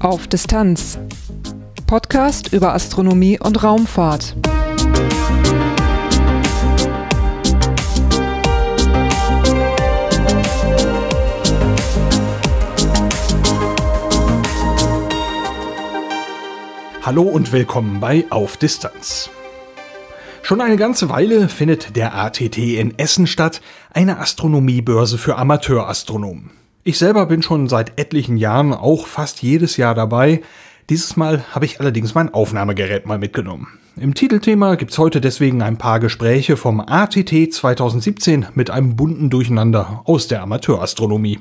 Auf Distanz. Podcast über Astronomie und Raumfahrt. Hallo und willkommen bei Auf Distanz. Schon eine ganze Weile findet der ATT in Essen statt, eine Astronomiebörse für Amateurastronomen. Ich selber bin schon seit etlichen Jahren auch fast jedes Jahr dabei. Dieses Mal habe ich allerdings mein Aufnahmegerät mal mitgenommen. Im Titelthema gibt's heute deswegen ein paar Gespräche vom ATT 2017 mit einem bunten Durcheinander aus der Amateurastronomie.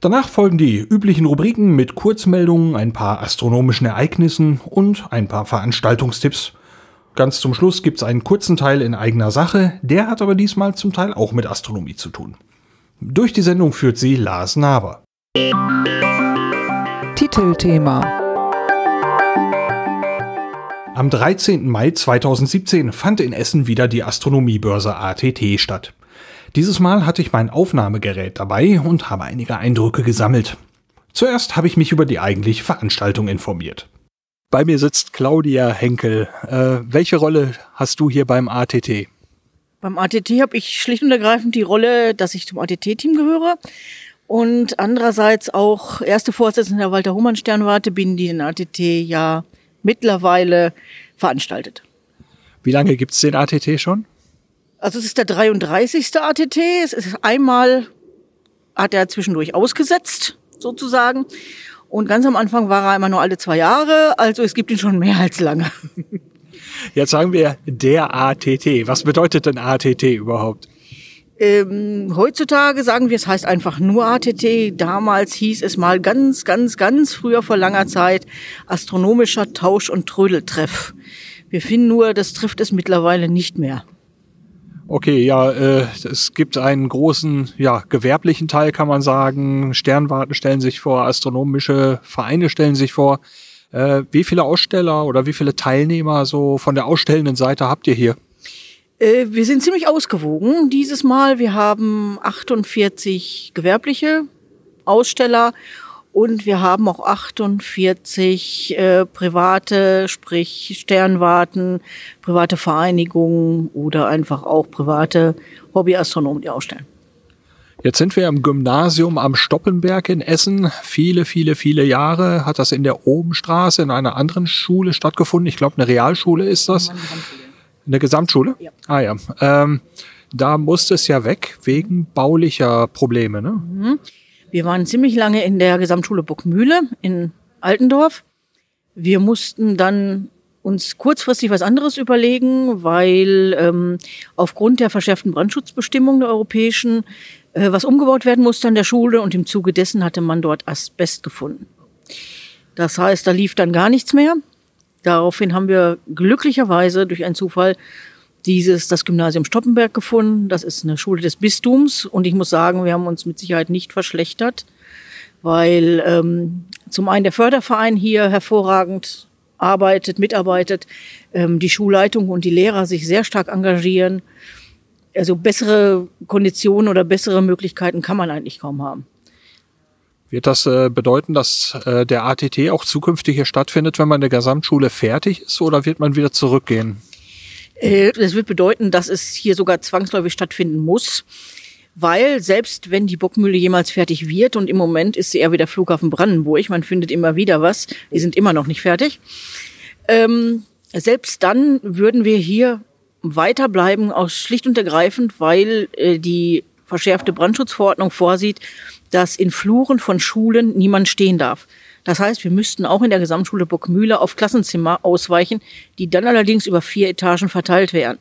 Danach folgen die üblichen Rubriken mit Kurzmeldungen, ein paar astronomischen Ereignissen und ein paar Veranstaltungstipps. Ganz zum Schluss gibt's einen kurzen Teil in eigener Sache, der hat aber diesmal zum Teil auch mit Astronomie zu tun. Durch die Sendung führt sie Lars Naber. Titelthema Am 13. Mai 2017 fand in Essen wieder die Astronomiebörse ATT statt. Dieses Mal hatte ich mein Aufnahmegerät dabei und habe einige Eindrücke gesammelt. Zuerst habe ich mich über die eigentliche Veranstaltung informiert. Bei mir sitzt Claudia Henkel. Äh, welche Rolle hast du hier beim ATT? Beim ATT habe ich schlicht und ergreifend die Rolle, dass ich zum ATT-Team gehöre und andererseits auch erste Vorsitzende der Walter Humann Sternwarte bin, die den ATT ja mittlerweile veranstaltet. Wie lange gibt's den ATT schon? Also es ist der 33. ATT. Es ist einmal hat er zwischendurch ausgesetzt, sozusagen. Und ganz am Anfang war er immer nur alle zwei Jahre. Also es gibt ihn schon mehr als lange. Jetzt sagen wir der ATT. Was bedeutet denn ATT überhaupt? Ähm, heutzutage sagen wir, es heißt einfach nur ATT. Damals hieß es mal ganz, ganz, ganz früher vor langer Zeit astronomischer Tausch- und Trödeltreff. Wir finden nur, das trifft es mittlerweile nicht mehr. Okay, ja, äh, es gibt einen großen, ja, gewerblichen Teil, kann man sagen. Sternwarten stellen sich vor, astronomische Vereine stellen sich vor. Äh, wie viele Aussteller oder wie viele Teilnehmer so von der ausstellenden Seite habt ihr hier? Äh, wir sind ziemlich ausgewogen dieses Mal. Wir haben 48 gewerbliche Aussteller und wir haben auch 48 äh, private, sprich Sternwarten, private Vereinigungen oder einfach auch private Hobbyastronomen, die ausstellen. Jetzt sind wir im Gymnasium am Stoppenberg in Essen. Viele, viele, viele Jahre hat das in der Obenstraße in einer anderen Schule stattgefunden. Ich glaube, eine Realschule ist das. Eine Gesamtschule? Ja. Ah ja. Ähm, da musste es ja weg wegen baulicher Probleme. Ne? Mhm. Wir waren ziemlich lange in der Gesamtschule Burgmühle in Altendorf. Wir mussten dann uns kurzfristig was anderes überlegen, weil ähm, aufgrund der verschärften Brandschutzbestimmungen der europäischen äh, was umgebaut werden musste an der Schule und im Zuge dessen hatte man dort Asbest gefunden. Das heißt, da lief dann gar nichts mehr. Daraufhin haben wir glücklicherweise durch einen Zufall dieses, das Gymnasium Stoppenberg gefunden. Das ist eine Schule des Bistums und ich muss sagen, wir haben uns mit Sicherheit nicht verschlechtert, weil ähm, zum einen der Förderverein hier hervorragend arbeitet, mitarbeitet, ähm, die Schulleitung und die Lehrer sich sehr stark engagieren. Also bessere Konditionen oder bessere Möglichkeiten kann man eigentlich kaum haben. Wird das äh, bedeuten, dass äh, der ATT auch zukünftig hier stattfindet, wenn man in der Gesamtschule fertig ist, oder wird man wieder zurückgehen? Äh, das wird bedeuten, dass es hier sogar zwangsläufig stattfinden muss, weil selbst wenn die Bockmühle jemals fertig wird und im Moment ist sie eher wie der Flughafen Brandenburg, man findet immer wieder was, die sind immer noch nicht fertig. Ähm, selbst dann würden wir hier weiterbleiben, aus schlicht und ergreifend, weil äh, die verschärfte Brandschutzverordnung vorsieht, dass in Fluren von Schulen niemand stehen darf. Das heißt, wir müssten auch in der Gesamtschule Burgmühle auf Klassenzimmer ausweichen, die dann allerdings über vier Etagen verteilt wären.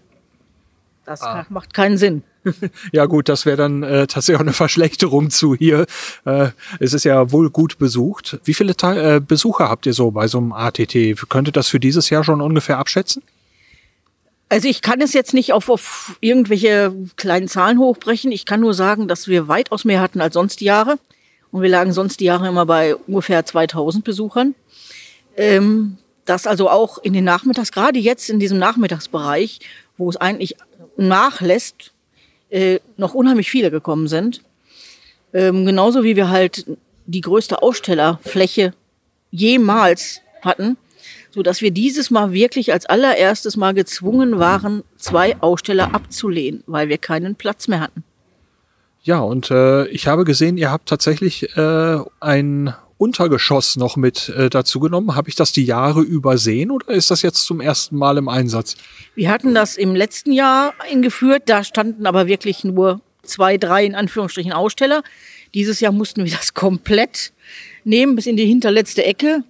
Das ah. macht keinen Sinn. Ja gut, das wäre dann äh, tatsächlich auch eine Verschlechterung zu hier. Äh, es ist ja wohl gut besucht. Wie viele Te äh, Besucher habt ihr so bei so einem ATT? Könnte das für dieses Jahr schon ungefähr abschätzen? Also ich kann es jetzt nicht auf, auf irgendwelche kleinen Zahlen hochbrechen. Ich kann nur sagen, dass wir weitaus mehr hatten als sonst die Jahre. Und wir lagen sonst die Jahre immer bei ungefähr 2000 Besuchern. Ähm, das also auch in den Nachmittags, gerade jetzt in diesem Nachmittagsbereich, wo es eigentlich nachlässt, äh, noch unheimlich viele gekommen sind. Ähm, genauso wie wir halt die größte Ausstellerfläche jemals hatten, so dass wir dieses Mal wirklich als allererstes Mal gezwungen waren, zwei Aussteller abzulehnen, weil wir keinen Platz mehr hatten. Ja, und äh, ich habe gesehen, ihr habt tatsächlich äh, ein Untergeschoss noch mit äh, dazu genommen. Habe ich das die Jahre übersehen oder ist das jetzt zum ersten Mal im Einsatz? Wir hatten das im letzten Jahr eingeführt. Da standen aber wirklich nur zwei, drei in Anführungsstrichen Aussteller. Dieses Jahr mussten wir das komplett nehmen bis in die hinterletzte Ecke,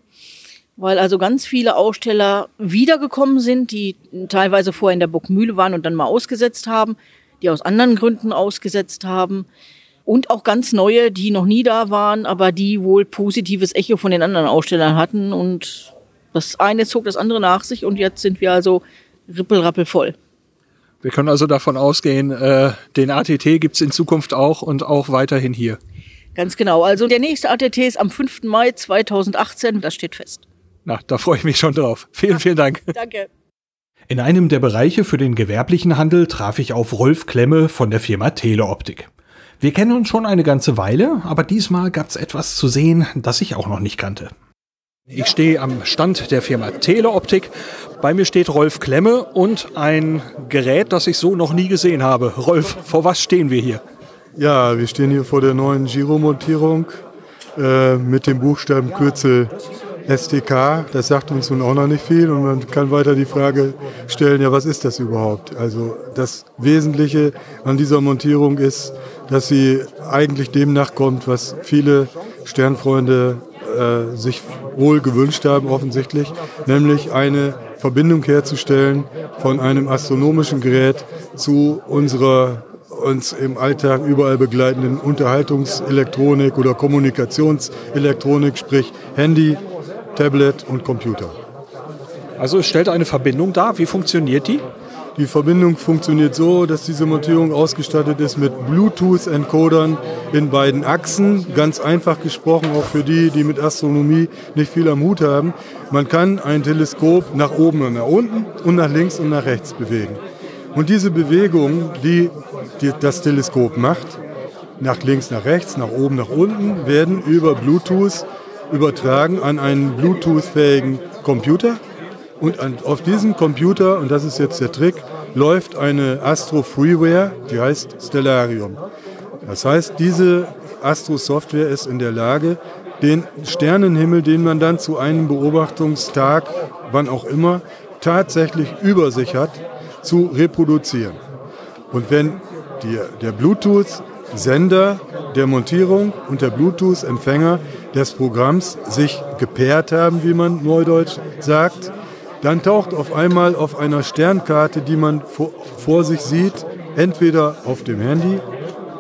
weil also ganz viele Aussteller wiedergekommen sind, die teilweise vorher in der Burgmühle waren und dann mal ausgesetzt haben, die aus anderen Gründen ausgesetzt haben und auch ganz neue, die noch nie da waren, aber die wohl positives Echo von den anderen Ausstellern hatten und das eine zog das andere nach sich und jetzt sind wir also rippelrappel voll. Wir können also davon ausgehen, äh, den ATT gibt's in Zukunft auch und auch weiterhin hier. Ganz genau. Also der nächste ATT ist am 5. Mai 2018, das steht fest. Na, da freue ich mich schon drauf. Vielen, vielen Dank. Danke. In einem der Bereiche für den gewerblichen Handel traf ich auf Rolf Klemme von der Firma Teleoptik. Wir kennen uns schon eine ganze Weile, aber diesmal gab es etwas zu sehen, das ich auch noch nicht kannte. Ich stehe am Stand der Firma Teleoptik. Bei mir steht Rolf Klemme und ein Gerät, das ich so noch nie gesehen habe. Rolf, vor was stehen wir hier? Ja, wir stehen hier vor der neuen Giromontierung äh, mit dem Buchstabenkürzel STK. Das sagt uns nun auch noch nicht viel und man kann weiter die Frage stellen, ja, was ist das überhaupt? Also das Wesentliche an dieser Montierung ist, dass sie eigentlich dem nachkommt, was viele Sternfreunde äh, sich wohl gewünscht haben, offensichtlich, nämlich eine Verbindung herzustellen von einem astronomischen Gerät zu unserer uns im Alltag überall begleitenden Unterhaltungselektronik oder Kommunikationselektronik, sprich Handy, Tablet und Computer. Also es stellt eine Verbindung dar. Wie funktioniert die? Die Verbindung funktioniert so, dass diese Montierung ausgestattet ist mit Bluetooth-Encodern in beiden Achsen. Ganz einfach gesprochen, auch für die, die mit Astronomie nicht viel am Hut haben. Man kann ein Teleskop nach oben und nach unten und nach links und nach rechts bewegen. Und diese Bewegung, die, die das Teleskop macht, nach links, nach rechts, nach oben, nach unten, werden über Bluetooth übertragen an einen Bluetooth-fähigen Computer und auf diesem Computer, und das ist jetzt der Trick, läuft eine Astro Freeware, die heißt Stellarium. Das heißt, diese Astro Software ist in der Lage, den Sternenhimmel, den man dann zu einem Beobachtungstag, wann auch immer, tatsächlich über sich hat, zu reproduzieren. Und wenn die, der Bluetooth-Sender der Montierung und der Bluetooth-Empfänger des Programms sich gepaart haben, wie man neudeutsch sagt, dann taucht auf einmal auf einer Sternkarte, die man vor, sich sieht, entweder auf dem Handy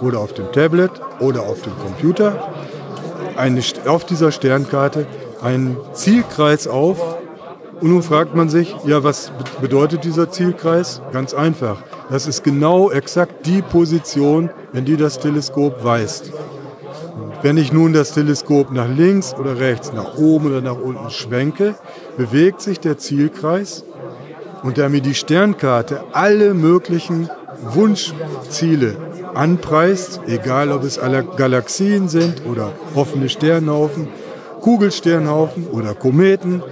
oder auf dem Tablet oder auf dem Computer, eine, auf dieser Sternkarte ein Zielkreis auf. Und nun fragt man sich, ja, was bedeutet dieser Zielkreis? Ganz einfach. Das ist genau exakt die Position, in die das Teleskop weist. Wenn ich nun das Teleskop nach links oder rechts, nach oben oder nach unten schwenke, bewegt sich der Zielkreis und da mir die Sternkarte alle möglichen Wunschziele anpreist, egal ob es Galaxien sind oder offene Sternhaufen, Kugelsternhaufen oder Kometen,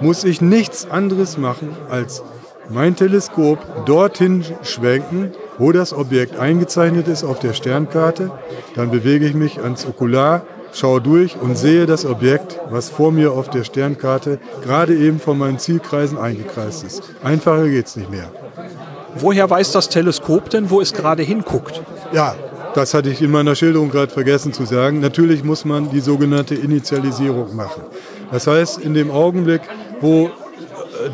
muss ich nichts anderes machen, als mein Teleskop dorthin schwenken, wo das Objekt eingezeichnet ist auf der Sternkarte. Dann bewege ich mich ans Okular, schaue durch und sehe das Objekt, was vor mir auf der Sternkarte gerade eben von meinen Zielkreisen eingekreist ist. Einfacher geht es nicht mehr. Woher weiß das Teleskop denn, wo es gerade hinguckt? Ja, das hatte ich in meiner Schilderung gerade vergessen zu sagen. Natürlich muss man die sogenannte Initialisierung machen. Das heißt, in dem Augenblick, wo äh,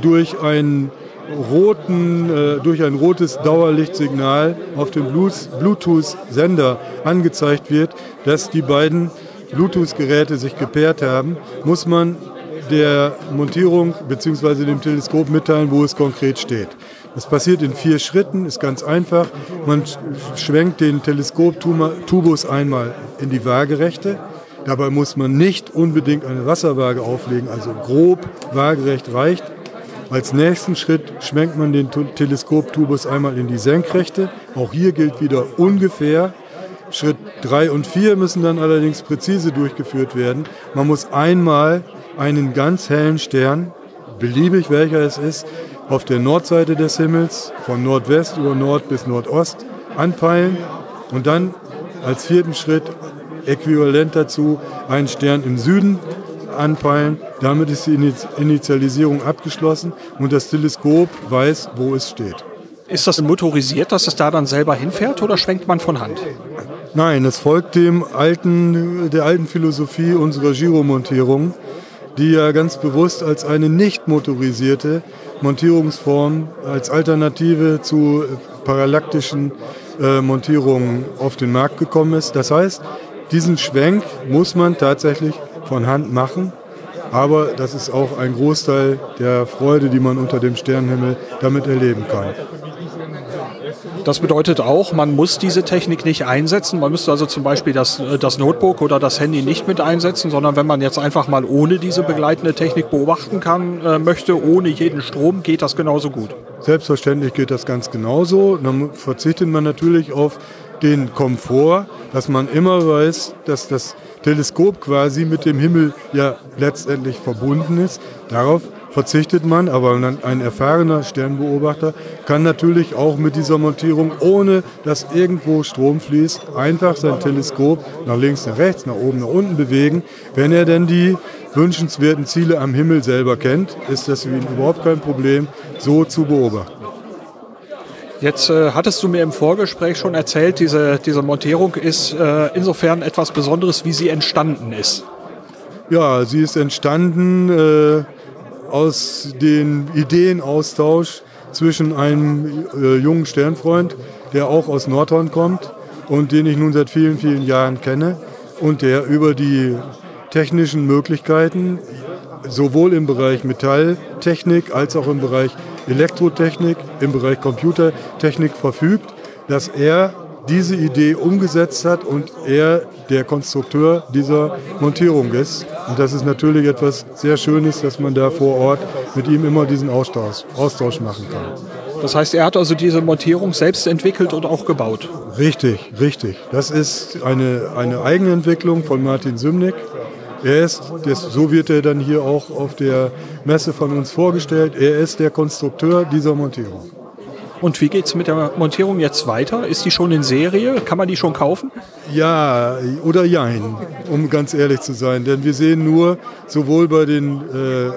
durch einen roten, äh, durch ein rotes Dauerlichtsignal auf dem Bluetooth-Sender angezeigt wird, dass die beiden Bluetooth-Geräte sich gepaart haben, muss man der Montierung bzw. dem Teleskop mitteilen, wo es konkret steht. Das passiert in vier Schritten, ist ganz einfach. Man schwenkt den Teleskoptubus einmal in die Waagerechte. Dabei muss man nicht unbedingt eine Wasserwaage auflegen, also grob waagerecht reicht. Als nächsten Schritt schwenkt man den Teleskoptubus einmal in die Senkrechte. Auch hier gilt wieder ungefähr. Schritt 3 und 4 müssen dann allerdings präzise durchgeführt werden. Man muss einmal einen ganz hellen Stern, beliebig welcher es ist, auf der Nordseite des Himmels von Nordwest über Nord bis Nordost anpeilen und dann als vierten Schritt äquivalent dazu einen Stern im Süden anpeilen. Damit ist die Initialisierung abgeschlossen und das Teleskop weiß, wo es steht. Ist das motorisiert, dass es da dann selber hinfährt oder schwenkt man von Hand? Nein, es folgt dem alten, der alten Philosophie unserer Giromontierung, die ja ganz bewusst als eine nicht motorisierte Montierungsform, als Alternative zu parallaktischen äh, Montierungen auf den Markt gekommen ist. Das heißt, diesen Schwenk muss man tatsächlich von Hand machen. Aber das ist auch ein Großteil der Freude, die man unter dem Sternenhimmel damit erleben kann. Das bedeutet auch, man muss diese Technik nicht einsetzen. Man müsste also zum Beispiel das, äh, das Notebook oder das Handy nicht mit einsetzen, sondern wenn man jetzt einfach mal ohne diese begleitende Technik beobachten kann, äh, möchte, ohne jeden Strom, geht das genauso gut. Selbstverständlich geht das ganz genauso. Dann verzichtet man natürlich auf den Komfort, dass man immer weiß, dass das Teleskop quasi mit dem Himmel ja letztendlich verbunden ist. Darauf verzichtet man, aber ein erfahrener Sternbeobachter kann natürlich auch mit dieser Montierung, ohne dass irgendwo Strom fließt, einfach sein Teleskop nach links, nach rechts, nach oben, nach unten bewegen. Wenn er denn die wünschenswerten Ziele am Himmel selber kennt, ist das für ihn überhaupt kein Problem, so zu beobachten. Jetzt äh, hattest du mir im Vorgespräch schon erzählt, diese, diese Montierung ist äh, insofern etwas Besonderes, wie sie entstanden ist. Ja, sie ist entstanden äh, aus dem Ideenaustausch zwischen einem äh, jungen Sternfreund, der auch aus Nordhorn kommt und den ich nun seit vielen, vielen Jahren kenne und der über die technischen Möglichkeiten sowohl im Bereich Metalltechnik als auch im Bereich Elektrotechnik, im Bereich Computertechnik verfügt, dass er diese Idee umgesetzt hat und er der Konstrukteur dieser Montierung ist. Und das ist natürlich etwas sehr Schönes, dass man da vor Ort mit ihm immer diesen Austausch, Austausch machen kann. Das heißt, er hat also diese Montierung selbst entwickelt und auch gebaut? Richtig, richtig. Das ist eine, eine Eigenentwicklung von Martin Sümnick. Er ist, das, so wird er dann hier auch auf der Messe von uns vorgestellt, er ist der Konstrukteur dieser Montierung. Und wie geht es mit der Montierung jetzt weiter? Ist die schon in Serie? Kann man die schon kaufen? Ja oder jein, um ganz ehrlich zu sein. Denn wir sehen nur sowohl bei den äh,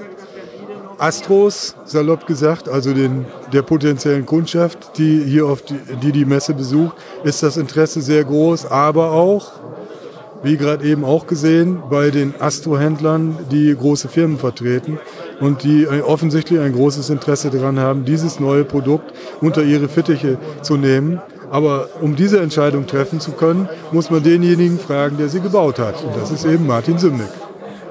Astros, salopp gesagt, also den, der potenziellen Kundschaft, die hier auf die, die, die Messe besucht, ist das Interesse sehr groß, aber auch wie gerade eben auch gesehen, bei den Astrohändlern, die große Firmen vertreten und die offensichtlich ein großes Interesse daran haben, dieses neue Produkt unter ihre Fittiche zu nehmen. Aber um diese Entscheidung treffen zu können, muss man denjenigen fragen, der sie gebaut hat. Und das ist eben Martin Sümnick.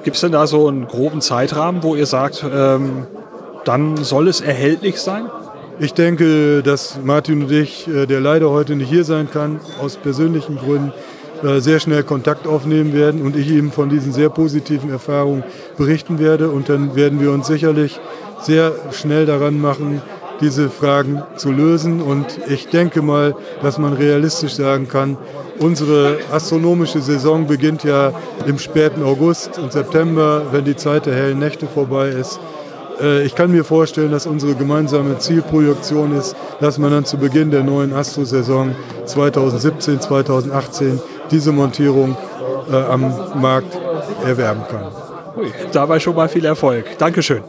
Gibt es denn da so einen groben Zeitrahmen, wo ihr sagt, ähm, dann soll es erhältlich sein? Ich denke, dass Martin und ich, äh, der leider heute nicht hier sein kann, aus persönlichen Gründen, äh, sehr schnell Kontakt aufnehmen werden und ich ihm von diesen sehr positiven Erfahrungen berichten werde. Und dann werden wir uns sicherlich sehr schnell daran machen, diese Fragen zu lösen. Und ich denke mal, dass man realistisch sagen kann, unsere astronomische Saison beginnt ja im späten August und September, wenn die Zeit der hellen Nächte vorbei ist. Äh, ich kann mir vorstellen, dass unsere gemeinsame Zielprojektion ist, dass man dann zu Beginn der neuen Astro-Saison 2017, 2018 diese Montierung äh, am Markt erwerben kann. Dabei schon mal viel Erfolg. Dankeschön.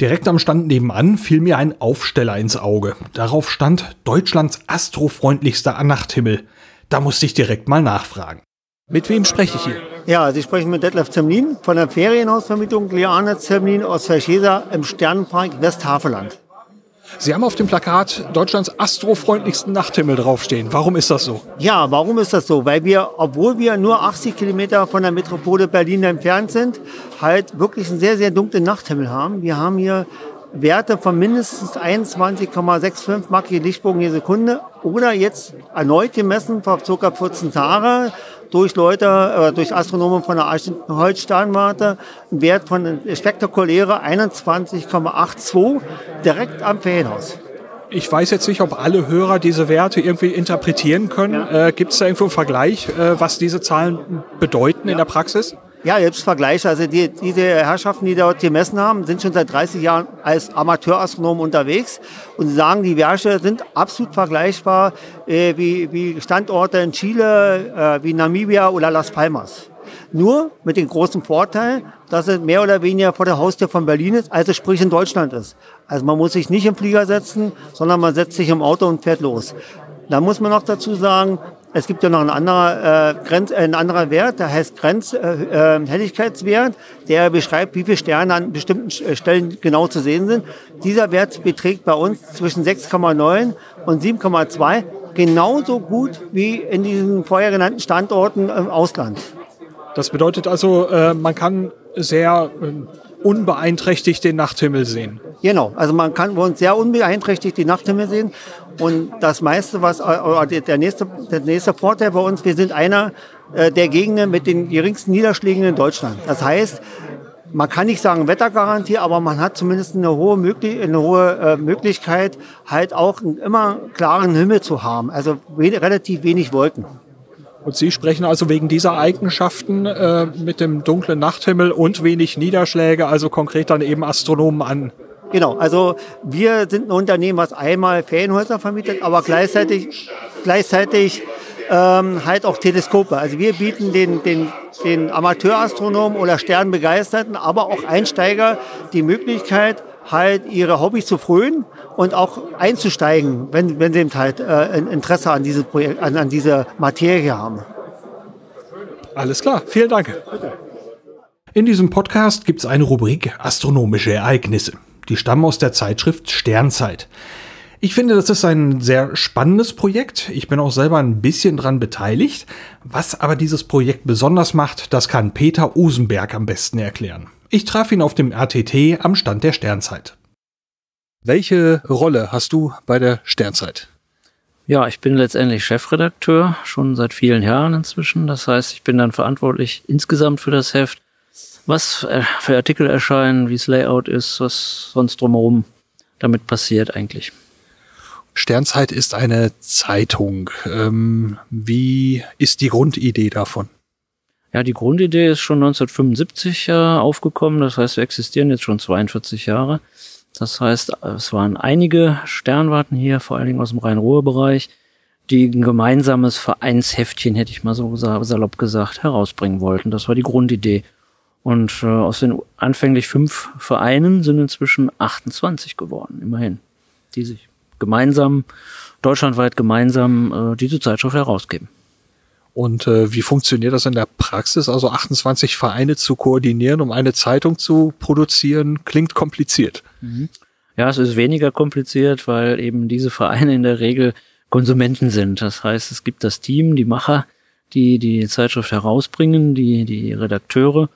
Direkt am Stand nebenan fiel mir ein Aufsteller ins Auge. Darauf stand Deutschlands astrofreundlichster Nachthimmel. Da musste ich direkt mal nachfragen. Mit wem spreche ich hier? Ja, Sie sprechen mit Detlef Zemlin von der Ferienhausvermietung Liane Zemlin aus Verschesa im Sternenpark Westhaveland. Sie haben auf dem Plakat Deutschlands astrofreundlichsten Nachthimmel draufstehen. Warum ist das so? Ja, warum ist das so? Weil wir, obwohl wir nur 80 Kilometer von der Metropole Berlin entfernt sind, halt wirklich einen sehr, sehr dunklen Nachthimmel haben. Wir haben hier Werte von mindestens 21,65 markige Lichtbogen je Sekunde oder jetzt erneut gemessen vor ca. 14 Tagen durch Leute, äh, durch Astronomen von der Holzsternwarte einen Wert von spektakuläre 21,82 direkt am Ferienhaus. Ich weiß jetzt nicht, ob alle Hörer diese Werte irgendwie interpretieren können. Ja. Äh, Gibt es da irgendwo einen Vergleich, äh, was diese Zahlen bedeuten ja. in der Praxis? Ja, jetzt Vergleich. Also die, diese Herrschaften, die dort gemessen haben, sind schon seit 30 Jahren als Amateurastronomen unterwegs und sagen, die Werte sind absolut vergleichbar äh, wie, wie Standorte in Chile, äh, wie Namibia oder Las Palmas. Nur mit dem großen Vorteil, dass es mehr oder weniger vor der Haustür von Berlin ist, also sprich in Deutschland ist. Also man muss sich nicht im Flieger setzen, sondern man setzt sich im Auto und fährt los. Da muss man noch dazu sagen, es gibt ja noch ein anderer, äh, Grenz, äh, ein anderer Wert, der heißt Grenzhelligkeitswert, äh, äh der beschreibt, wie viele Sterne an bestimmten äh, Stellen genau zu sehen sind. Dieser Wert beträgt bei uns zwischen 6,9 und 7,2, genauso gut wie in diesen vorher genannten Standorten im Ausland. Das bedeutet also, äh, man kann sehr unbeeinträchtigt den Nachthimmel sehen. Genau, also man kann uns sehr unbeeinträchtigt den Nachthimmel sehen. Und das meiste, was äh, der nächste, der nächste Vorteil bei uns, wir sind einer äh, der Gegenden mit den geringsten Niederschlägen in Deutschland. Das heißt, man kann nicht sagen Wettergarantie, aber man hat zumindest eine hohe, Möglich eine hohe äh, Möglichkeit, halt auch einen immer klaren Himmel zu haben. Also relativ wenig Wolken. Und Sie sprechen also wegen dieser Eigenschaften äh, mit dem dunklen Nachthimmel und wenig Niederschläge, also konkret dann eben Astronomen an. Genau, also wir sind ein Unternehmen, was einmal Ferienhäuser vermietet, aber gleichzeitig, gleichzeitig ähm, halt auch Teleskope. Also wir bieten den, den, den Amateurastronomen oder Sternbegeisterten, aber auch Einsteiger die Möglichkeit, halt ihre Hobbys zu frönen und auch einzusteigen, wenn, wenn sie eben halt äh, Interesse an, dieses Projekt, an, an diese Materie haben. Alles klar, vielen Dank. In diesem Podcast gibt es eine Rubrik Astronomische Ereignisse. Die stammen aus der Zeitschrift Sternzeit. Ich finde, das ist ein sehr spannendes Projekt. Ich bin auch selber ein bisschen dran beteiligt. Was aber dieses Projekt besonders macht, das kann Peter Usenberg am besten erklären. Ich traf ihn auf dem RTT am Stand der Sternzeit. Welche Rolle hast du bei der Sternzeit? Ja, ich bin letztendlich Chefredakteur, schon seit vielen Jahren inzwischen. Das heißt, ich bin dann verantwortlich insgesamt für das Heft, was äh, für Artikel erscheinen, wie es Layout ist, was sonst drumherum damit passiert eigentlich. Sternzeit ist eine Zeitung. Ähm, wie ist die Grundidee davon? Ja, die Grundidee ist schon 1975 äh, aufgekommen. Das heißt, wir existieren jetzt schon 42 Jahre. Das heißt, es waren einige Sternwarten hier, vor allen Dingen aus dem Rhein-Ruhr-Bereich, die ein gemeinsames Vereinsheftchen, hätte ich mal so salopp gesagt, herausbringen wollten. Das war die Grundidee. Und äh, aus den anfänglich fünf Vereinen sind inzwischen 28 geworden, immerhin, die sich gemeinsam, deutschlandweit gemeinsam äh, diese Zeitschrift herausgeben. Und äh, wie funktioniert das in der Praxis? Also 28 Vereine zu koordinieren, um eine Zeitung zu produzieren, klingt kompliziert. Mhm. Ja, es ist weniger kompliziert, weil eben diese Vereine in der Regel Konsumenten sind. Das heißt, es gibt das Team, die Macher, die die Zeitschrift herausbringen, die, die Redakteure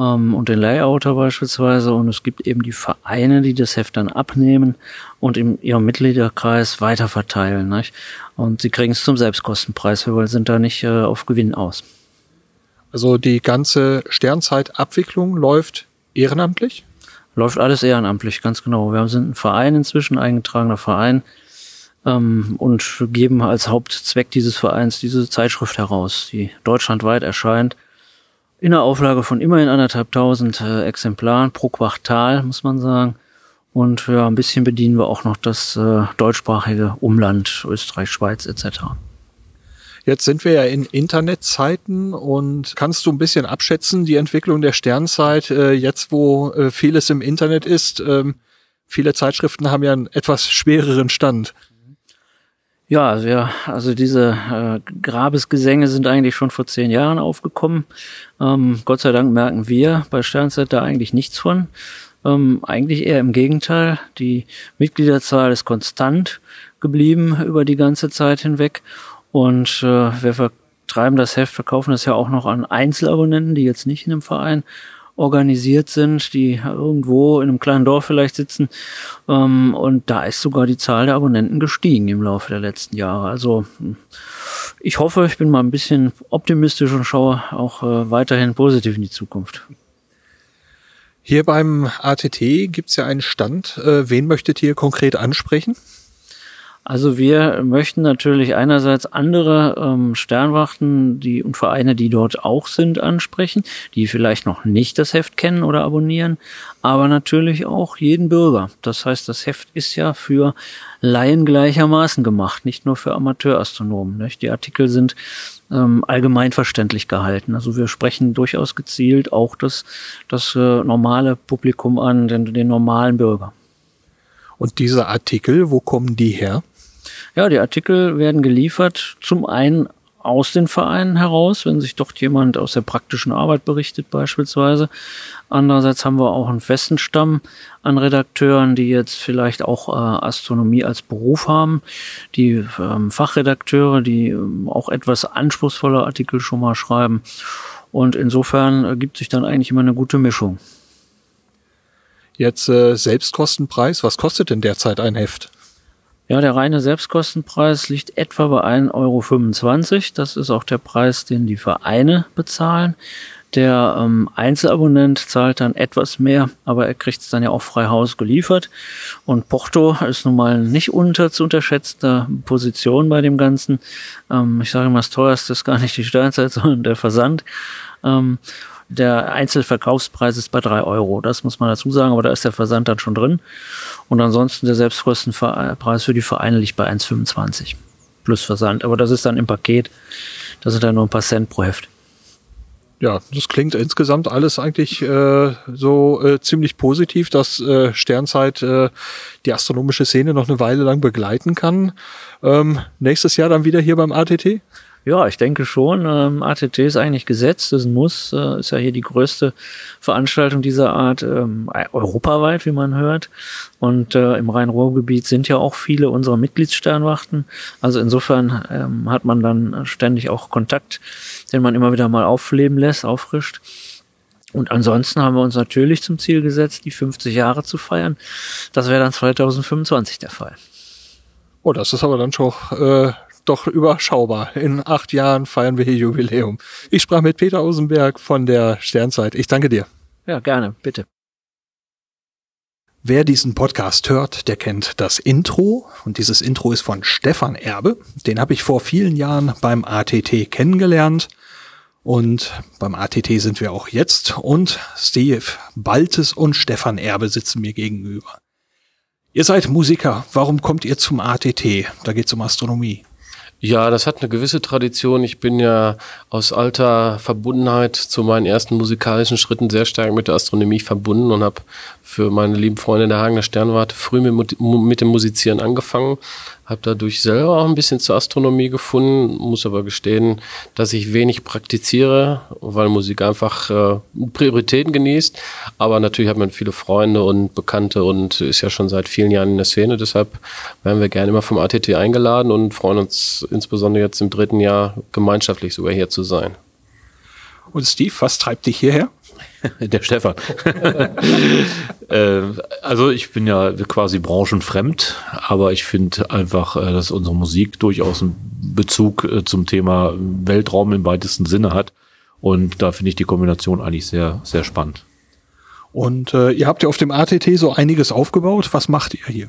ähm, und den Layouter beispielsweise. Und es gibt eben die Vereine, die das Heft dann abnehmen und in ihrem Mitgliederkreis weiterverteilen. Nicht? Und sie kriegen es zum Selbstkostenpreis, weil sind da nicht äh, auf Gewinn aus. Also die ganze Sternzeitabwicklung läuft ehrenamtlich? Läuft alles ehrenamtlich, ganz genau. Wir sind ein Verein inzwischen, eingetragener Verein ähm, und geben als Hauptzweck dieses Vereins diese Zeitschrift heraus, die deutschlandweit erscheint in einer Auflage von immerhin anderthalb tausend äh, Exemplaren pro Quartal, muss man sagen. Und ja, ein bisschen bedienen wir auch noch das äh, deutschsprachige Umland, Österreich, Schweiz etc. Jetzt sind wir ja in Internetzeiten und kannst du ein bisschen abschätzen, die Entwicklung der Sternzeit, äh, jetzt wo äh, vieles im Internet ist. Ähm, viele Zeitschriften haben ja einen etwas schwereren Stand. Ja, also, ja, also diese äh, Grabesgesänge sind eigentlich schon vor zehn Jahren aufgekommen. Ähm, Gott sei Dank merken wir bei Sternzeit da eigentlich nichts von. Ähm, eigentlich eher im Gegenteil. Die Mitgliederzahl ist konstant geblieben über die ganze Zeit hinweg. Und äh, wir vertreiben das Heft, verkaufen das ja auch noch an Einzelabonnenten, die jetzt nicht in einem Verein organisiert sind, die irgendwo in einem kleinen Dorf vielleicht sitzen. Ähm, und da ist sogar die Zahl der Abonnenten gestiegen im Laufe der letzten Jahre. Also ich hoffe, ich bin mal ein bisschen optimistisch und schaue auch äh, weiterhin positiv in die Zukunft. Hier beim ATT gibt's ja einen Stand. Äh, wen möchtet ihr konkret ansprechen? Also wir möchten natürlich einerseits andere ähm, Sternwachten die, und Vereine, die dort auch sind, ansprechen, die vielleicht noch nicht das Heft kennen oder abonnieren, aber natürlich auch jeden Bürger. Das heißt, das Heft ist ja für Laien gleichermaßen gemacht, nicht nur für Amateurastronomen. Nicht? Die Artikel sind ähm, allgemein verständlich gehalten. Also wir sprechen durchaus gezielt auch das, das äh, normale Publikum an, den, den normalen Bürger. Und diese Artikel, wo kommen die her? Ja, die Artikel werden geliefert zum einen aus den Vereinen heraus, wenn sich dort jemand aus der praktischen Arbeit berichtet beispielsweise. Andererseits haben wir auch einen festen Stamm an Redakteuren, die jetzt vielleicht auch äh, Astronomie als Beruf haben, die ähm, Fachredakteure, die ähm, auch etwas anspruchsvolle Artikel schon mal schreiben. Und insofern ergibt sich dann eigentlich immer eine gute Mischung. Jetzt äh, Selbstkostenpreis, was kostet denn derzeit ein Heft? Ja, der reine Selbstkostenpreis liegt etwa bei 1,25 Euro. Das ist auch der Preis, den die Vereine bezahlen. Der ähm, Einzelabonnent zahlt dann etwas mehr, aber er kriegt es dann ja auch frei Haus geliefert. Und Porto ist nun mal nicht unter zu unterschätzender Position bei dem Ganzen. Ähm, ich sage immer, das teuerste ist gar nicht die Sternzeit, sondern der Versand. Ähm, der Einzelverkaufspreis ist bei drei Euro. Das muss man dazu sagen, aber da ist der Versand dann schon drin. Und ansonsten der Selbstkostenpreis für die Vereine liegt bei 1,25 plus Versand. Aber das ist dann im Paket. Das sind dann nur ein paar Cent pro Heft. Ja, das klingt insgesamt alles eigentlich äh, so äh, ziemlich positiv, dass äh, Sternzeit äh, die astronomische Szene noch eine Weile lang begleiten kann. Ähm, nächstes Jahr dann wieder hier beim ATT? Ja, ich denke schon. Ähm, ATT ist eigentlich gesetzt, das muss, äh, ist ja hier die größte Veranstaltung dieser Art ähm, europaweit, wie man hört. Und äh, im Rhein-Ruhr-Gebiet sind ja auch viele unserer Mitgliedssternwachten. Also insofern ähm, hat man dann ständig auch Kontakt, den man immer wieder mal aufleben lässt, auffrischt. Und ansonsten haben wir uns natürlich zum Ziel gesetzt, die 50 Jahre zu feiern. Das wäre dann 2025 der Fall. Oh, das ist aber dann schon äh, doch überschaubar. In acht Jahren feiern wir hier Jubiläum. Ich sprach mit Peter Osenberg von der Sternzeit. Ich danke dir. Ja, gerne, bitte. Wer diesen Podcast hört, der kennt das Intro und dieses Intro ist von Stefan Erbe. Den habe ich vor vielen Jahren beim ATT kennengelernt und beim ATT sind wir auch jetzt und Steve Baltes und Stefan Erbe sitzen mir gegenüber. Ihr seid Musiker, warum kommt ihr zum ATT? Da geht es um Astronomie. Ja, das hat eine gewisse Tradition. Ich bin ja aus alter Verbundenheit zu meinen ersten musikalischen Schritten sehr stark mit der Astronomie verbunden und habe für meine lieben Freunde der Hagener Sternwarte früh mit, mit dem Musizieren angefangen, habe dadurch selber auch ein bisschen zur Astronomie gefunden, muss aber gestehen, dass ich wenig praktiziere, weil Musik einfach äh, Prioritäten genießt. Aber natürlich hat man viele Freunde und Bekannte und ist ja schon seit vielen Jahren in der Szene. Deshalb werden wir gerne immer vom ATT eingeladen und freuen uns insbesondere jetzt im dritten Jahr gemeinschaftlich sogar hier zu sein. Und Steve, was treibt dich hierher? Der Stefan. äh, also ich bin ja quasi branchenfremd, aber ich finde einfach, äh, dass unsere Musik durchaus einen Bezug äh, zum Thema Weltraum im weitesten Sinne hat. Und da finde ich die Kombination eigentlich sehr, sehr spannend. Und äh, ihr habt ja auf dem ATT so einiges aufgebaut. Was macht ihr hier?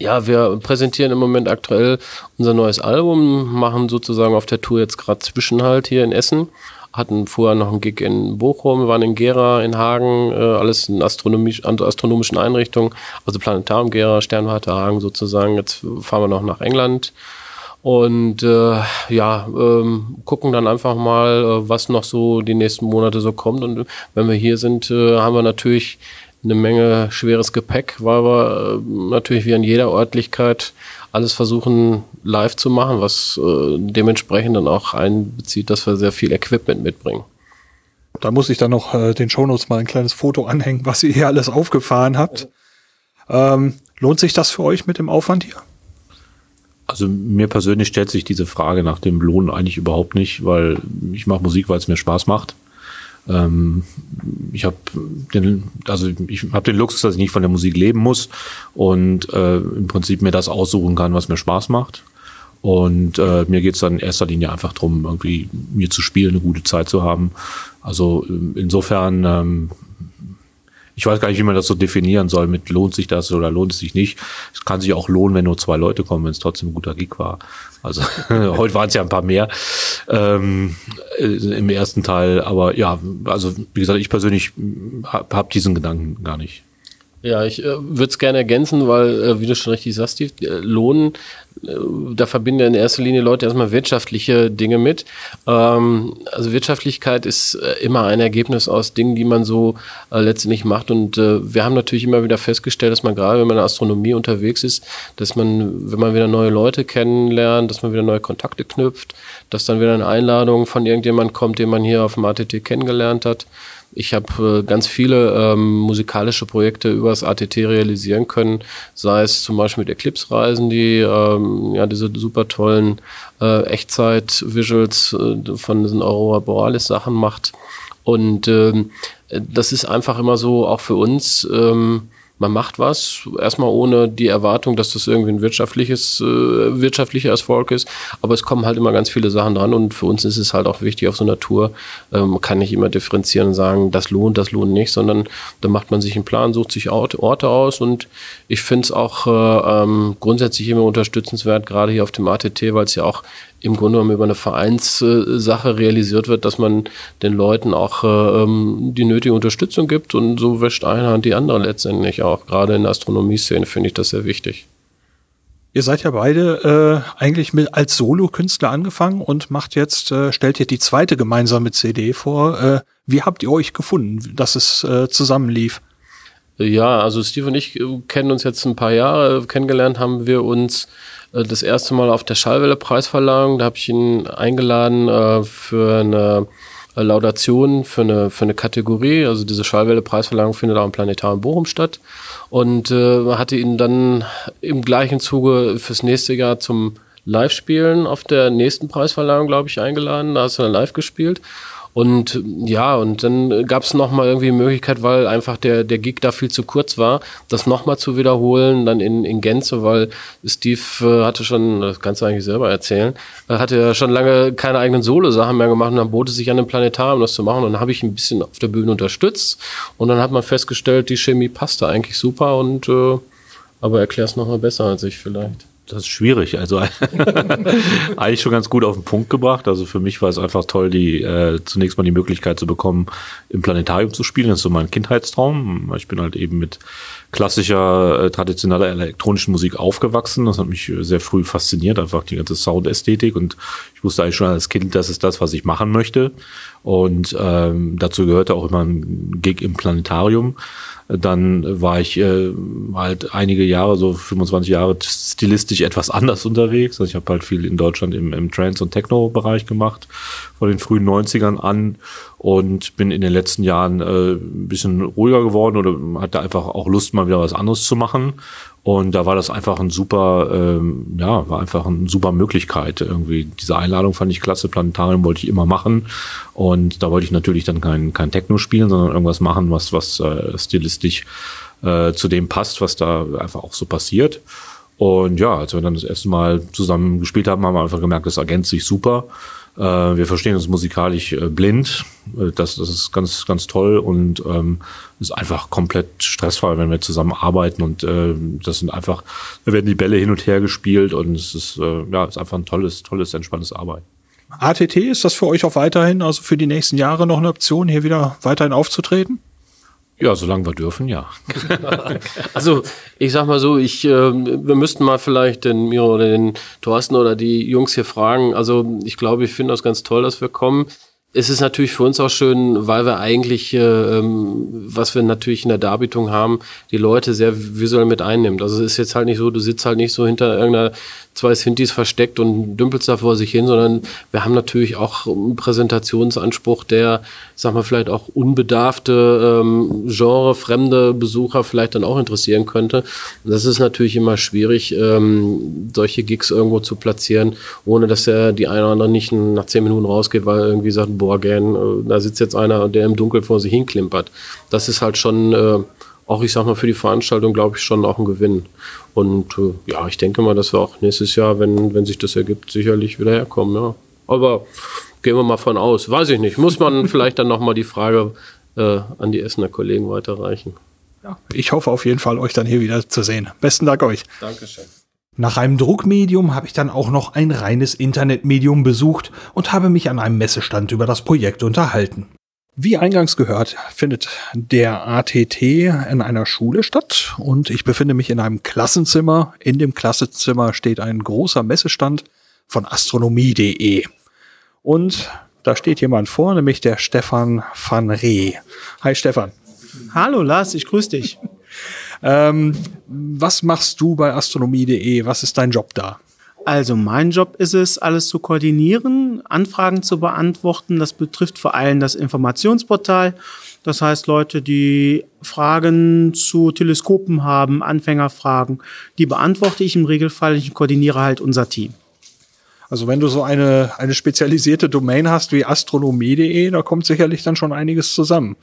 Ja, wir präsentieren im Moment aktuell unser neues Album, machen sozusagen auf der Tour jetzt gerade Zwischenhalt hier in Essen hatten vorher noch einen Gig in Bochum, waren in Gera, in Hagen, äh, alles in astronomisch, astronomischen Einrichtungen, also Planetarium Gera, Sternwarte Hagen sozusagen. Jetzt fahren wir noch nach England und äh, ja, ähm, gucken dann einfach mal, äh, was noch so die nächsten Monate so kommt. Und wenn wir hier sind, äh, haben wir natürlich eine Menge schweres Gepäck, weil wir äh, natürlich wie in jeder Örtlichkeit alles versuchen live zu machen, was äh, dementsprechend dann auch einbezieht, dass wir sehr viel Equipment mitbringen. Da muss ich dann noch äh, den Shownotes mal ein kleines Foto anhängen, was ihr hier alles aufgefahren habt. Ähm, lohnt sich das für euch mit dem Aufwand hier? Also mir persönlich stellt sich diese Frage nach dem Lohn eigentlich überhaupt nicht, weil ich mache Musik, weil es mir Spaß macht. Ähm, ich habe den, also ich habe den Luxus, dass ich nicht von der Musik leben muss und äh, im Prinzip mir das aussuchen kann, was mir Spaß macht. Und äh, mir geht's dann in erster Linie einfach drum, irgendwie mir zu spielen, eine gute Zeit zu haben. Also ähm, insofern ähm, ich weiß gar nicht, wie man das so definieren soll mit lohnt sich das oder lohnt es sich nicht. Es kann sich auch lohnen, wenn nur zwei Leute kommen, wenn es trotzdem ein guter Gig war. Also heute waren es ja ein paar mehr ähm, äh, im ersten Teil. Aber ja, also wie gesagt, ich persönlich habe hab diesen Gedanken gar nicht. Ja, ich äh, würde es gerne ergänzen, weil, äh, wie du schon richtig sagst, Steve, äh, Lohn, äh, da verbinden ja in erster Linie Leute erstmal wirtschaftliche Dinge mit. Ähm, also Wirtschaftlichkeit ist äh, immer ein Ergebnis aus Dingen, die man so äh, letztendlich macht. Und wir haben natürlich immer wieder festgestellt, dass man gerade, wenn man in der Astronomie unterwegs ist, dass man, wenn man wieder neue Leute kennenlernt, dass man wieder neue Kontakte knüpft, dass dann wieder eine Einladung von irgendjemand kommt, den man hier auf dem ATT kennengelernt hat. Ich habe äh, ganz viele ähm, musikalische Projekte übers ATT realisieren können, sei es zum Beispiel mit Eclipse-Reisen, die ähm, ja diese super tollen äh, Echtzeit-Visuals äh, von diesen Aurora Borealis-Sachen macht. Und ähm, das ist einfach immer so, auch für uns, ähm, man macht was, erstmal ohne die Erwartung, dass das irgendwie ein wirtschaftliches, äh, wirtschaftlicher Erfolg ist, aber es kommen halt immer ganz viele Sachen dran und für uns ist es halt auch wichtig auf so einer Tour, ähm, kann nicht immer differenzieren und sagen, das lohnt, das lohnt nicht, sondern da macht man sich einen Plan, sucht sich Orte aus und ich finde es auch äh, ähm, grundsätzlich immer unterstützenswert, gerade hier auf dem ATT, weil es ja auch im Grunde genommen über eine Vereinssache realisiert wird, dass man den Leuten auch äh, ähm, die nötige Unterstützung gibt und so wäscht eine Hand die andere letztendlich auch. Gerade in der Astronomie-Szene finde ich das sehr wichtig. Ihr seid ja beide äh, eigentlich mit, als Solo-Künstler angefangen und macht jetzt, äh, stellt ihr die zweite gemeinsame CD vor. Äh, wie habt ihr euch gefunden, dass es äh, zusammenlief? Ja, also Steve und ich äh, kennen uns jetzt ein paar Jahre. Kennengelernt haben wir uns äh, das erste Mal auf der Schallwelle-Preisverleihung. Da habe ich ihn eingeladen äh, für eine Laudation für eine, für eine Kategorie. Also diese Schallwelle-Preisverleihung findet auch im Planetarium Bochum statt. Und äh, hatte ihn dann im gleichen Zuge fürs nächste Jahr zum Live-Spielen auf der nächsten Preisverleihung, glaube ich, eingeladen. Da hast du dann live gespielt. Und ja, und dann gab es nochmal irgendwie eine Möglichkeit, weil einfach der, der Gig da viel zu kurz war, das nochmal zu wiederholen, dann in, in Gänze, weil Steve äh, hatte schon, das kannst du eigentlich selber erzählen, äh, hatte ja schon lange keine eigenen Solo-Sachen mehr gemacht und dann bot es sich an dem Planetarium das zu machen und dann habe ich ein bisschen auf der Bühne unterstützt und dann hat man festgestellt, die Chemie passte eigentlich super und äh, aber erklär's nochmal besser als ich vielleicht. Das ist schwierig. Also eigentlich schon ganz gut auf den Punkt gebracht. Also für mich war es einfach toll, die äh, zunächst mal die Möglichkeit zu bekommen, im Planetarium zu spielen. Das ist so mein Kindheitstraum. Ich bin halt eben mit klassischer, äh, traditioneller elektronischen Musik aufgewachsen. Das hat mich sehr früh fasziniert, einfach die ganze Soundästhetik. Und ich wusste eigentlich schon als Kind, das ist das, was ich machen möchte. Und ähm, dazu gehörte auch immer ein Gig im Planetarium. Dann war ich äh, halt einige Jahre, so 25 Jahre, stilistisch etwas anders unterwegs. Also ich habe halt viel in Deutschland im, im Trance- und Techno-Bereich gemacht, von den frühen 90ern an und bin in den letzten Jahren äh, ein bisschen ruhiger geworden oder hatte einfach auch Lust, mal wieder was anderes zu machen. Und da war das einfach ein super, ähm, ja, war einfach eine super Möglichkeit. Irgendwie diese Einladung fand ich klasse. Planetarium wollte ich immer machen. Und da wollte ich natürlich dann kein, kein Techno spielen, sondern irgendwas machen, was, was äh, stilistisch äh, zu dem passt, was da einfach auch so passiert. Und ja, als wir dann das erste Mal zusammen gespielt haben, haben wir einfach gemerkt, das ergänzt sich super. Äh, wir verstehen uns musikalisch äh, blind. Äh, das, das ist ganz, ganz toll und ähm, ist einfach komplett stressfrei, wenn wir zusammen arbeiten und äh, das sind einfach, da werden die Bälle hin und her gespielt und es ist, äh, ja, ist einfach ein tolles, tolles, entspanntes Arbeiten. ATT, ist das für euch auch weiterhin, also für die nächsten Jahre noch eine Option, hier wieder weiterhin aufzutreten? Ja, solange wir dürfen, ja. also ich sag mal so, ich, äh, wir müssten mal vielleicht den Miro oder den Thorsten oder die Jungs hier fragen. Also ich glaube, ich finde das ganz toll, dass wir kommen. Es ist natürlich für uns auch schön, weil wir eigentlich, äh, ähm, was wir natürlich in der Darbietung haben, die Leute sehr visuell mit einnimmt. Also es ist jetzt halt nicht so, du sitzt halt nicht so hinter irgendeiner zwei Sintis versteckt und dümpelst da vor sich hin, sondern wir haben natürlich auch einen Präsentationsanspruch, der, sag mal, vielleicht auch unbedarfte, ähm, genrefremde Besucher vielleicht dann auch interessieren könnte. Das ist natürlich immer schwierig, ähm, solche Gigs irgendwo zu platzieren, ohne dass der die eine oder andere nicht nach zehn Minuten rausgeht, weil er irgendwie sagt, Bohrgän, äh, da sitzt jetzt einer, der im Dunkeln vor sich hinklimpert. Das ist halt schon, äh, auch ich sag mal, für die Veranstaltung, glaube ich, schon auch ein Gewinn. Und äh, ja, ich denke mal, dass wir auch nächstes Jahr, wenn, wenn sich das ergibt, sicherlich wieder herkommen, ja. Aber gehen wir mal von aus. Weiß ich nicht. Muss man vielleicht dann nochmal die Frage äh, an die Essener Kollegen weiterreichen. Ja, ich hoffe auf jeden Fall, euch dann hier wieder zu sehen. Besten Dank euch. Dankeschön. Nach einem Druckmedium habe ich dann auch noch ein reines Internetmedium besucht und habe mich an einem Messestand über das Projekt unterhalten. Wie eingangs gehört, findet der ATT in einer Schule statt und ich befinde mich in einem Klassenzimmer. In dem Klassenzimmer steht ein großer Messestand von astronomie.de. Und da steht jemand vor, nämlich der Stefan van Ree. Hi Stefan. Hallo Lars, ich grüße dich. Ähm, was machst du bei astronomie.de? Was ist dein Job da? Also mein Job ist es, alles zu koordinieren, Anfragen zu beantworten. Das betrifft vor allem das Informationsportal. Das heißt, Leute, die Fragen zu Teleskopen haben, Anfängerfragen, die beantworte ich im Regelfall. Ich koordiniere halt unser Team. Also wenn du so eine, eine spezialisierte Domain hast wie astronomie.de, da kommt sicherlich dann schon einiges zusammen.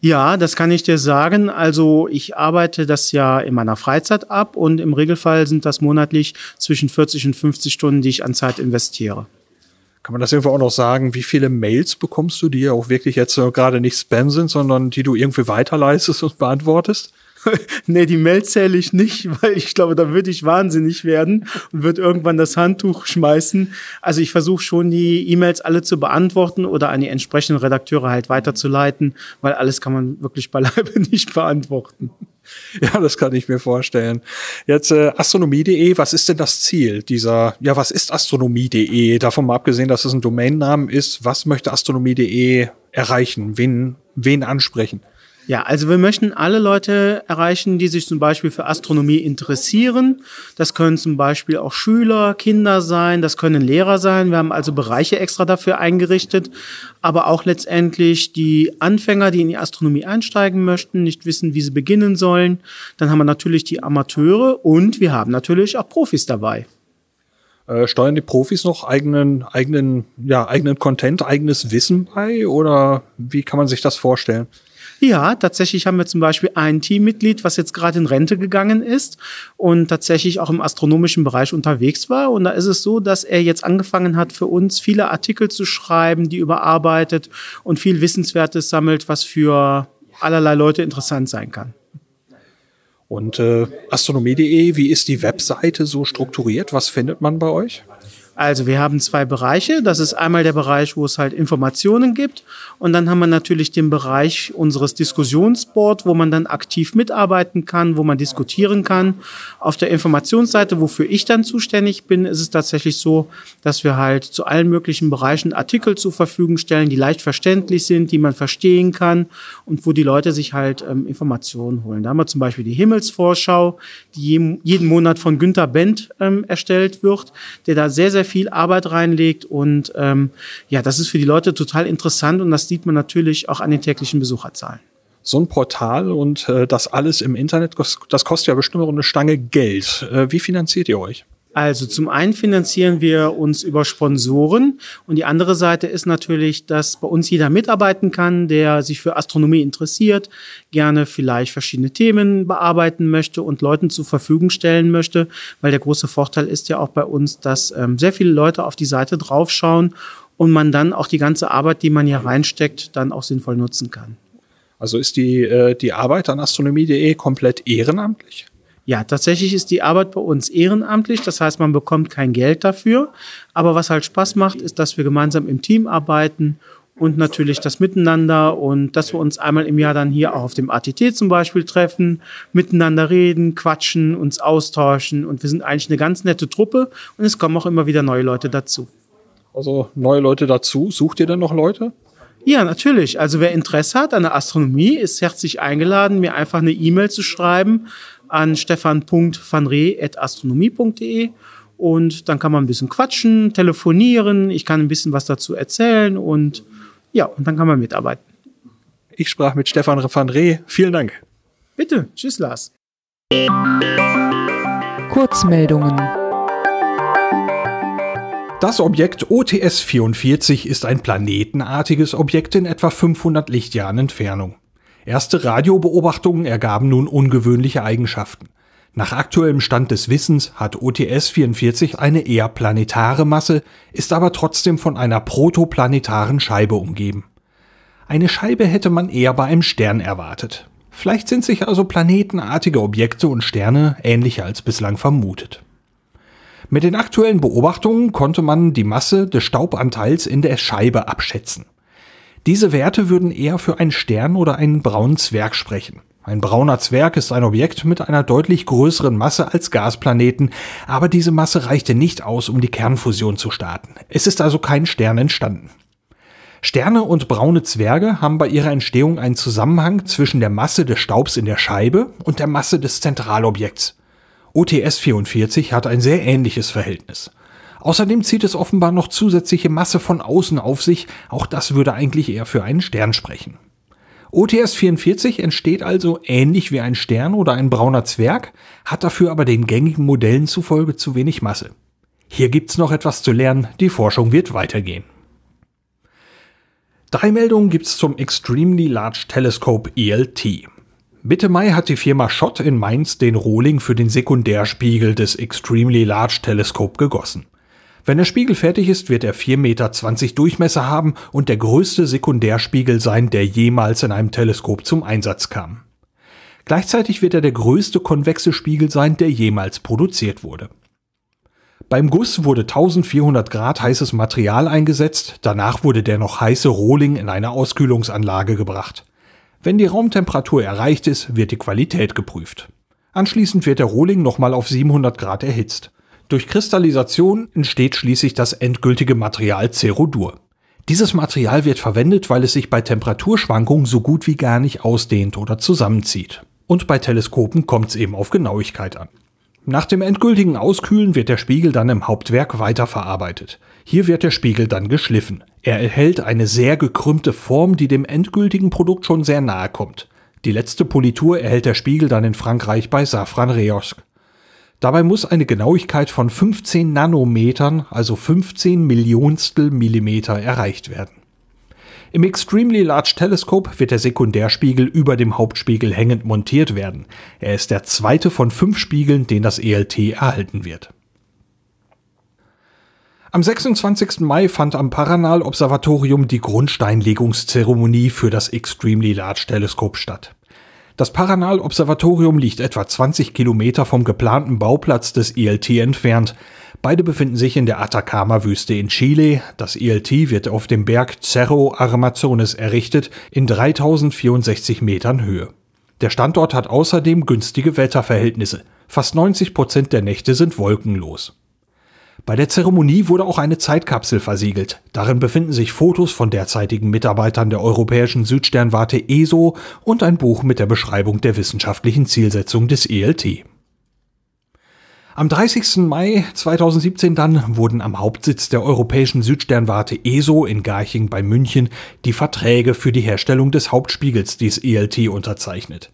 Ja, das kann ich dir sagen. Also ich arbeite das ja in meiner Freizeit ab und im Regelfall sind das monatlich zwischen 40 und 50 Stunden, die ich an Zeit investiere. Kann man das irgendwo auch noch sagen, wie viele Mails bekommst du, die ja auch wirklich jetzt gerade nicht Spam sind, sondern die du irgendwie weiterleistest und beantwortest? nee, die Mail zähle ich nicht, weil ich glaube, da würde ich wahnsinnig werden und würde irgendwann das Handtuch schmeißen. Also ich versuche schon, die E-Mails alle zu beantworten oder an die entsprechenden Redakteure halt weiterzuleiten, weil alles kann man wirklich beileibe nicht beantworten. Ja, das kann ich mir vorstellen. Jetzt äh, astronomie.de, was ist denn das Ziel dieser, ja, was ist astronomie.de? Davon mal abgesehen, dass es ein Domainnamen ist, was möchte astronomie.de erreichen? Wen, wen ansprechen? Ja, also wir möchten alle Leute erreichen, die sich zum Beispiel für Astronomie interessieren. Das können zum Beispiel auch Schüler, Kinder sein, das können Lehrer sein. Wir haben also Bereiche extra dafür eingerichtet, aber auch letztendlich die Anfänger, die in die Astronomie einsteigen möchten, nicht wissen, wie sie beginnen sollen. Dann haben wir natürlich die Amateure und wir haben natürlich auch Profis dabei. Äh, steuern die Profis noch eigenen, eigenen, ja, eigenen Content, eigenes Wissen bei oder wie kann man sich das vorstellen? Ja, tatsächlich haben wir zum Beispiel ein Teammitglied, was jetzt gerade in Rente gegangen ist und tatsächlich auch im astronomischen Bereich unterwegs war. Und da ist es so, dass er jetzt angefangen hat, für uns viele Artikel zu schreiben, die überarbeitet und viel Wissenswertes sammelt, was für allerlei Leute interessant sein kann. Und äh, astronomie.de, wie ist die Webseite so strukturiert? Was findet man bei euch? Also wir haben zwei Bereiche. Das ist einmal der Bereich, wo es halt Informationen gibt. Und dann haben wir natürlich den Bereich unseres Diskussionsboard, wo man dann aktiv mitarbeiten kann, wo man diskutieren kann. Auf der Informationsseite, wofür ich dann zuständig bin, ist es tatsächlich so, dass wir halt zu allen möglichen Bereichen Artikel zur Verfügung stellen, die leicht verständlich sind, die man verstehen kann und wo die Leute sich halt ähm, Informationen holen. Da haben wir zum Beispiel die Himmelsvorschau, die jeden Monat von Günter Bent ähm, erstellt wird, der da sehr, sehr viel Arbeit reinlegt. Und ähm, ja, das ist für die Leute total interessant und das sieht man natürlich auch an den täglichen Besucherzahlen. So ein Portal und äh, das alles im Internet, das, kostet ja bestimmt eine Stange Geld. Äh, wie finanziert ihr euch? Also zum einen finanzieren wir uns über Sponsoren und die andere Seite ist natürlich, dass bei uns jeder mitarbeiten kann, der sich für Astronomie interessiert, gerne vielleicht verschiedene Themen bearbeiten möchte und Leuten zur Verfügung stellen möchte, weil der große Vorteil ist ja auch bei uns, dass ähm, sehr viele Leute auf die Seite draufschauen und man dann auch die ganze Arbeit, die man hier reinsteckt, dann auch sinnvoll nutzen kann. Also ist die, äh, die Arbeit an astronomie.de komplett ehrenamtlich? Ja, tatsächlich ist die Arbeit bei uns ehrenamtlich. Das heißt, man bekommt kein Geld dafür. Aber was halt Spaß macht, ist, dass wir gemeinsam im Team arbeiten und natürlich das Miteinander und dass wir uns einmal im Jahr dann hier auch auf dem ATT zum Beispiel treffen, miteinander reden, quatschen, uns austauschen und wir sind eigentlich eine ganz nette Truppe und es kommen auch immer wieder neue Leute dazu. Also neue Leute dazu. Sucht ihr denn noch Leute? Ja, natürlich. Also wer Interesse hat an der Astronomie, ist herzlich eingeladen, mir einfach eine E-Mail zu schreiben an stefan.vanre.astronomie.de und dann kann man ein bisschen quatschen, telefonieren, ich kann ein bisschen was dazu erzählen und ja, und dann kann man mitarbeiten. Ich sprach mit Stefan van Reh. Vielen Dank. Bitte. Tschüss, Lars. Kurzmeldungen. Das Objekt OTS 44 ist ein planetenartiges Objekt in etwa 500 Lichtjahren Entfernung. Erste Radiobeobachtungen ergaben nun ungewöhnliche Eigenschaften. Nach aktuellem Stand des Wissens hat OTS 44 eine eher planetare Masse, ist aber trotzdem von einer protoplanetaren Scheibe umgeben. Eine Scheibe hätte man eher bei einem Stern erwartet. Vielleicht sind sich also planetenartige Objekte und Sterne ähnlicher als bislang vermutet. Mit den aktuellen Beobachtungen konnte man die Masse des Staubanteils in der Scheibe abschätzen. Diese Werte würden eher für einen Stern oder einen braunen Zwerg sprechen. Ein brauner Zwerg ist ein Objekt mit einer deutlich größeren Masse als Gasplaneten, aber diese Masse reichte nicht aus, um die Kernfusion zu starten. Es ist also kein Stern entstanden. Sterne und braune Zwerge haben bei ihrer Entstehung einen Zusammenhang zwischen der Masse des Staubs in der Scheibe und der Masse des Zentralobjekts. OTS 44 hat ein sehr ähnliches Verhältnis. Außerdem zieht es offenbar noch zusätzliche Masse von außen auf sich, auch das würde eigentlich eher für einen Stern sprechen. OTS 44 entsteht also ähnlich wie ein Stern oder ein brauner Zwerg, hat dafür aber den gängigen Modellen zufolge zu wenig Masse. Hier gibt's noch etwas zu lernen, die Forschung wird weitergehen. Drei Meldungen gibt's zum Extremely Large Telescope ELT. Mitte Mai hat die Firma Schott in Mainz den Rohling für den Sekundärspiegel des Extremely Large Telescope gegossen. Wenn der Spiegel fertig ist, wird er 4,20 Meter Durchmesser haben und der größte Sekundärspiegel sein, der jemals in einem Teleskop zum Einsatz kam. Gleichzeitig wird er der größte konvexe Spiegel sein, der jemals produziert wurde. Beim Guss wurde 1400 Grad heißes Material eingesetzt, danach wurde der noch heiße Rohling in eine Auskühlungsanlage gebracht. Wenn die Raumtemperatur erreicht ist, wird die Qualität geprüft. Anschließend wird der Rohling nochmal auf 700 Grad erhitzt. Durch Kristallisation entsteht schließlich das endgültige Material Cerudur. Dieses Material wird verwendet, weil es sich bei Temperaturschwankungen so gut wie gar nicht ausdehnt oder zusammenzieht. Und bei Teleskopen kommt es eben auf Genauigkeit an. Nach dem endgültigen Auskühlen wird der Spiegel dann im Hauptwerk weiterverarbeitet. Hier wird der Spiegel dann geschliffen. Er erhält eine sehr gekrümmte Form, die dem endgültigen Produkt schon sehr nahe kommt. Die letzte Politur erhält der Spiegel dann in Frankreich bei Safran Reosk. Dabei muss eine Genauigkeit von 15 Nanometern, also 15 Millionstel Millimeter, erreicht werden. Im Extremely Large Telescope wird der Sekundärspiegel über dem Hauptspiegel hängend montiert werden. Er ist der zweite von fünf Spiegeln, den das ELT erhalten wird. Am 26. Mai fand am Paranal Observatorium die Grundsteinlegungszeremonie für das Extremely Large Telescope statt. Das Paranal Observatorium liegt etwa 20 Kilometer vom geplanten Bauplatz des ELT entfernt. Beide befinden sich in der Atacama-Wüste in Chile. Das ELT wird auf dem Berg Cerro Armazones errichtet, in 3064 Metern Höhe. Der Standort hat außerdem günstige Wetterverhältnisse. Fast 90 Prozent der Nächte sind wolkenlos. Bei der Zeremonie wurde auch eine Zeitkapsel versiegelt. Darin befinden sich Fotos von derzeitigen Mitarbeitern der europäischen Südsternwarte ESO und ein Buch mit der Beschreibung der wissenschaftlichen Zielsetzung des ELT. Am 30. Mai 2017 dann wurden am Hauptsitz der europäischen Südsternwarte ESO in Garching bei München die Verträge für die Herstellung des Hauptspiegels des ELT unterzeichnet.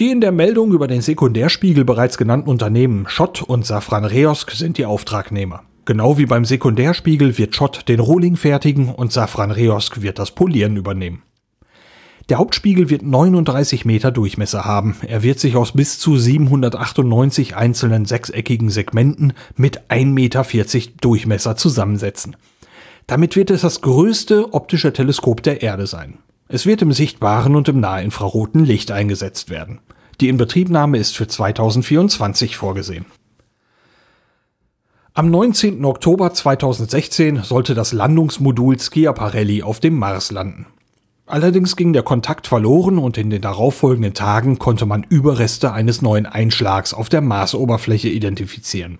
Die in der Meldung über den Sekundärspiegel bereits genannten Unternehmen Schott und Safran Reosk sind die Auftragnehmer. Genau wie beim Sekundärspiegel wird Schott den Rohling fertigen und Safran Reosk wird das Polieren übernehmen. Der Hauptspiegel wird 39 Meter Durchmesser haben. Er wird sich aus bis zu 798 einzelnen sechseckigen Segmenten mit 1,40 Meter Durchmesser zusammensetzen. Damit wird es das größte optische Teleskop der Erde sein. Es wird im sichtbaren und im nahinfraroten Licht eingesetzt werden. Die Inbetriebnahme ist für 2024 vorgesehen. Am 19. Oktober 2016 sollte das Landungsmodul Schiaparelli auf dem Mars landen. Allerdings ging der Kontakt verloren und in den darauffolgenden Tagen konnte man Überreste eines neuen Einschlags auf der Marsoberfläche identifizieren.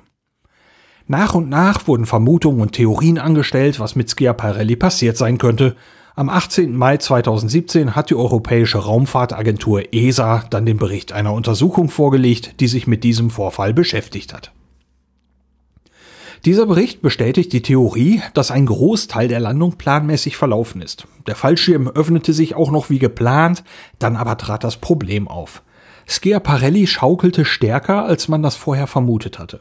Nach und nach wurden Vermutungen und Theorien angestellt, was mit Schiaparelli passiert sein könnte. Am 18. Mai 2017 hat die Europäische Raumfahrtagentur ESA dann den Bericht einer Untersuchung vorgelegt, die sich mit diesem Vorfall beschäftigt hat. Dieser Bericht bestätigt die Theorie, dass ein Großteil der Landung planmäßig verlaufen ist. Der Fallschirm öffnete sich auch noch wie geplant, dann aber trat das Problem auf. Schiaparelli schaukelte stärker, als man das vorher vermutet hatte.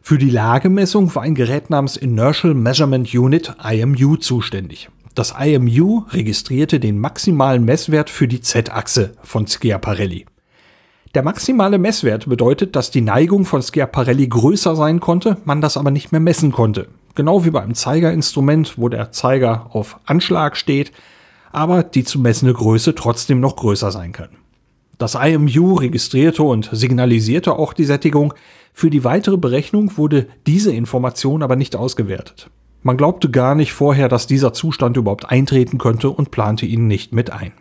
Für die Lagemessung war ein Gerät namens Inertial Measurement Unit IMU zuständig. Das IMU registrierte den maximalen Messwert für die Z-Achse von Schiaparelli. Der maximale Messwert bedeutet, dass die Neigung von Schiaparelli größer sein konnte, man das aber nicht mehr messen konnte. Genau wie beim Zeigerinstrument, wo der Zeiger auf Anschlag steht, aber die zu messende Größe trotzdem noch größer sein kann. Das IMU registrierte und signalisierte auch die Sättigung, für die weitere Berechnung wurde diese Information aber nicht ausgewertet. Man glaubte gar nicht vorher, dass dieser Zustand überhaupt eintreten könnte und plante ihn nicht mit ein.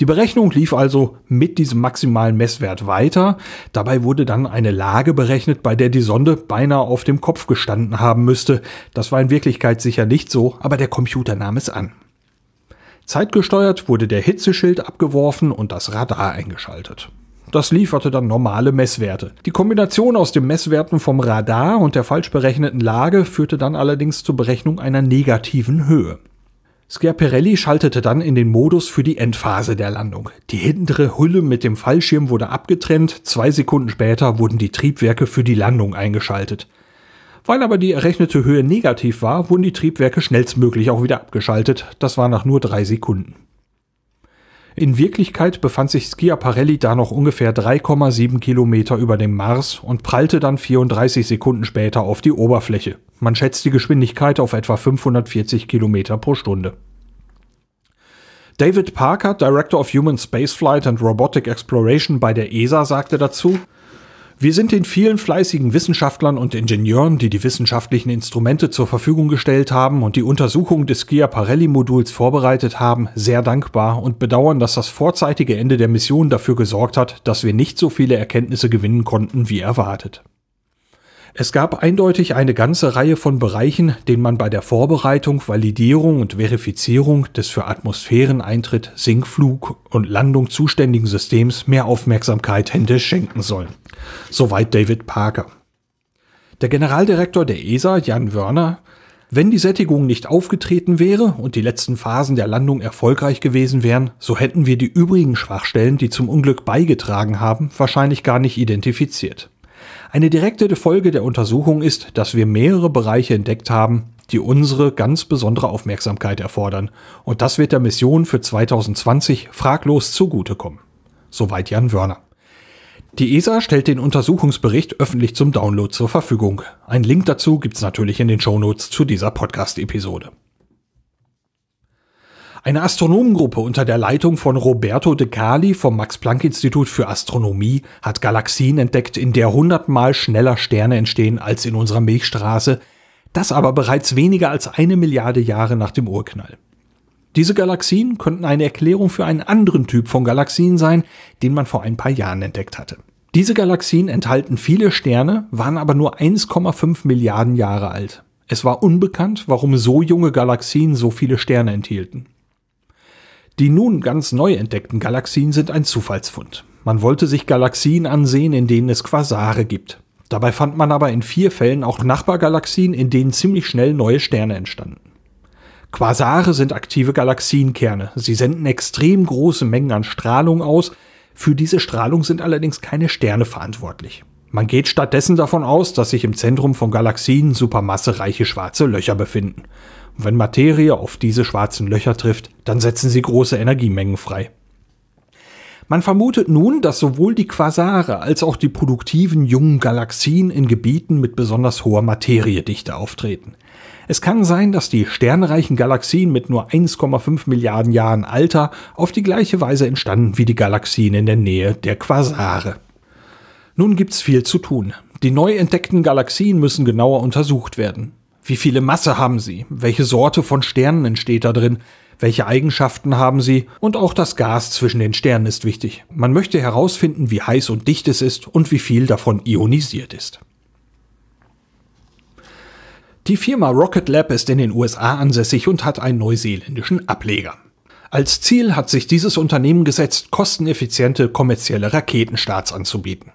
Die Berechnung lief also mit diesem maximalen Messwert weiter. Dabei wurde dann eine Lage berechnet, bei der die Sonde beinahe auf dem Kopf gestanden haben müsste. Das war in Wirklichkeit sicher nicht so, aber der Computer nahm es an. Zeitgesteuert wurde der Hitzeschild abgeworfen und das Radar eingeschaltet. Das lieferte dann normale Messwerte. Die Kombination aus den Messwerten vom Radar und der falsch berechneten Lage führte dann allerdings zur Berechnung einer negativen Höhe. Schiaparelli schaltete dann in den Modus für die Endphase der Landung. Die hintere Hülle mit dem Fallschirm wurde abgetrennt, zwei Sekunden später wurden die Triebwerke für die Landung eingeschaltet. Weil aber die errechnete Höhe negativ war, wurden die Triebwerke schnellstmöglich auch wieder abgeschaltet. Das war nach nur drei Sekunden. In Wirklichkeit befand sich Schiaparelli da noch ungefähr 3,7 Kilometer über dem Mars und prallte dann 34 Sekunden später auf die Oberfläche. Man schätzt die Geschwindigkeit auf etwa 540 Kilometer pro Stunde. David Parker, Director of Human Spaceflight and Robotic Exploration bei der ESA, sagte dazu, wir sind den vielen fleißigen Wissenschaftlern und Ingenieuren, die die wissenschaftlichen Instrumente zur Verfügung gestellt haben und die Untersuchung des Schiaparelli-Moduls vorbereitet haben, sehr dankbar und bedauern, dass das vorzeitige Ende der Mission dafür gesorgt hat, dass wir nicht so viele Erkenntnisse gewinnen konnten wie erwartet. Es gab eindeutig eine ganze Reihe von Bereichen, denen man bei der Vorbereitung, Validierung und Verifizierung des für Atmosphäreneintritt, Sinkflug und Landung zuständigen Systems mehr Aufmerksamkeit hätte schenken sollen. Soweit David Parker. Der Generaldirektor der ESA, Jan Wörner, wenn die Sättigung nicht aufgetreten wäre und die letzten Phasen der Landung erfolgreich gewesen wären, so hätten wir die übrigen Schwachstellen, die zum Unglück beigetragen haben, wahrscheinlich gar nicht identifiziert. Eine direkte Folge der Untersuchung ist, dass wir mehrere Bereiche entdeckt haben, die unsere ganz besondere Aufmerksamkeit erfordern. Und das wird der Mission für 2020 fraglos zugutekommen. Soweit Jan Wörner. Die ESA stellt den Untersuchungsbericht öffentlich zum Download zur Verfügung. Ein Link dazu gibt's natürlich in den Shownotes zu dieser Podcast-Episode. Eine Astronomengruppe unter der Leitung von Roberto De Cali vom Max-Planck-Institut für Astronomie hat Galaxien entdeckt, in der hundertmal schneller Sterne entstehen als in unserer Milchstraße, das aber bereits weniger als eine Milliarde Jahre nach dem Urknall. Diese Galaxien könnten eine Erklärung für einen anderen Typ von Galaxien sein, den man vor ein paar Jahren entdeckt hatte. Diese Galaxien enthalten viele Sterne, waren aber nur 1,5 Milliarden Jahre alt. Es war unbekannt, warum so junge Galaxien so viele Sterne enthielten. Die nun ganz neu entdeckten Galaxien sind ein Zufallsfund. Man wollte sich Galaxien ansehen, in denen es Quasare gibt. Dabei fand man aber in vier Fällen auch Nachbargalaxien, in denen ziemlich schnell neue Sterne entstanden. Quasare sind aktive Galaxienkerne. Sie senden extrem große Mengen an Strahlung aus. Für diese Strahlung sind allerdings keine Sterne verantwortlich. Man geht stattdessen davon aus, dass sich im Zentrum von Galaxien supermassereiche schwarze Löcher befinden. Und wenn Materie auf diese schwarzen Löcher trifft, dann setzen sie große Energiemengen frei. Man vermutet nun, dass sowohl die Quasare als auch die produktiven jungen Galaxien in Gebieten mit besonders hoher Materiedichte auftreten. Es kann sein, dass die sternreichen Galaxien mit nur 1,5 Milliarden Jahren Alter auf die gleiche Weise entstanden wie die Galaxien in der Nähe der Quasare. Nun gibt's viel zu tun. Die neu entdeckten Galaxien müssen genauer untersucht werden. Wie viele Masse haben sie? Welche Sorte von Sternen entsteht da drin? Welche Eigenschaften haben sie? Und auch das Gas zwischen den Sternen ist wichtig. Man möchte herausfinden, wie heiß und dicht es ist und wie viel davon ionisiert ist. Die Firma Rocket Lab ist in den USA ansässig und hat einen neuseeländischen Ableger. Als Ziel hat sich dieses Unternehmen gesetzt, kosteneffiziente kommerzielle Raketenstarts anzubieten.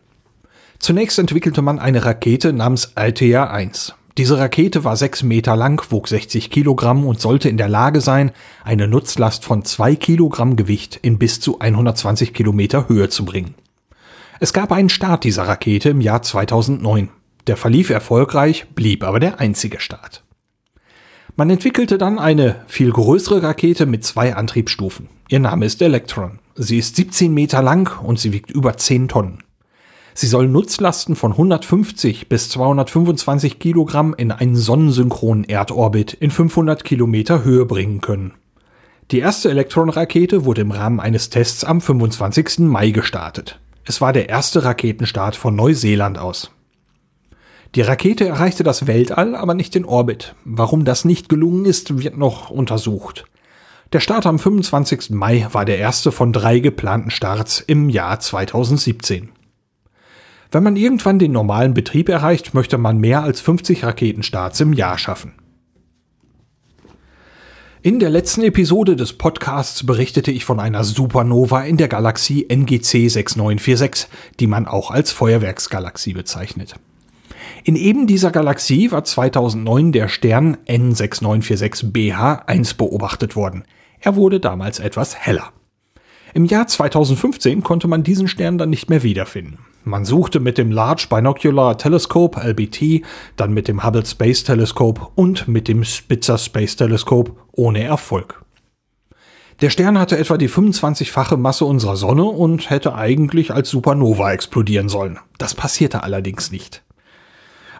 Zunächst entwickelte man eine Rakete namens Altea 1. Diese Rakete war sechs Meter lang, wog 60 Kilogramm und sollte in der Lage sein, eine Nutzlast von zwei Kilogramm Gewicht in bis zu 120 Kilometer Höhe zu bringen. Es gab einen Start dieser Rakete im Jahr 2009. Der verlief erfolgreich, blieb aber der einzige Start. Man entwickelte dann eine viel größere Rakete mit zwei Antriebsstufen. Ihr Name ist Electron. Sie ist 17 Meter lang und sie wiegt über 10 Tonnen. Sie soll Nutzlasten von 150 bis 225 Kilogramm in einen sonnensynchronen Erdorbit in 500 Kilometer Höhe bringen können. Die erste Elektron-Rakete wurde im Rahmen eines Tests am 25. Mai gestartet. Es war der erste Raketenstart von Neuseeland aus. Die Rakete erreichte das Weltall, aber nicht den Orbit. Warum das nicht gelungen ist, wird noch untersucht. Der Start am 25. Mai war der erste von drei geplanten Starts im Jahr 2017. Wenn man irgendwann den normalen Betrieb erreicht, möchte man mehr als 50 Raketenstarts im Jahr schaffen. In der letzten Episode des Podcasts berichtete ich von einer Supernova in der Galaxie NGC 6946, die man auch als Feuerwerksgalaxie bezeichnet. In eben dieser Galaxie war 2009 der Stern N6946 BH1 beobachtet worden. Er wurde damals etwas heller. Im Jahr 2015 konnte man diesen Stern dann nicht mehr wiederfinden. Man suchte mit dem Large Binocular Telescope LBT, dann mit dem Hubble Space Telescope und mit dem Spitzer Space Telescope ohne Erfolg. Der Stern hatte etwa die 25-fache Masse unserer Sonne und hätte eigentlich als Supernova explodieren sollen. Das passierte allerdings nicht.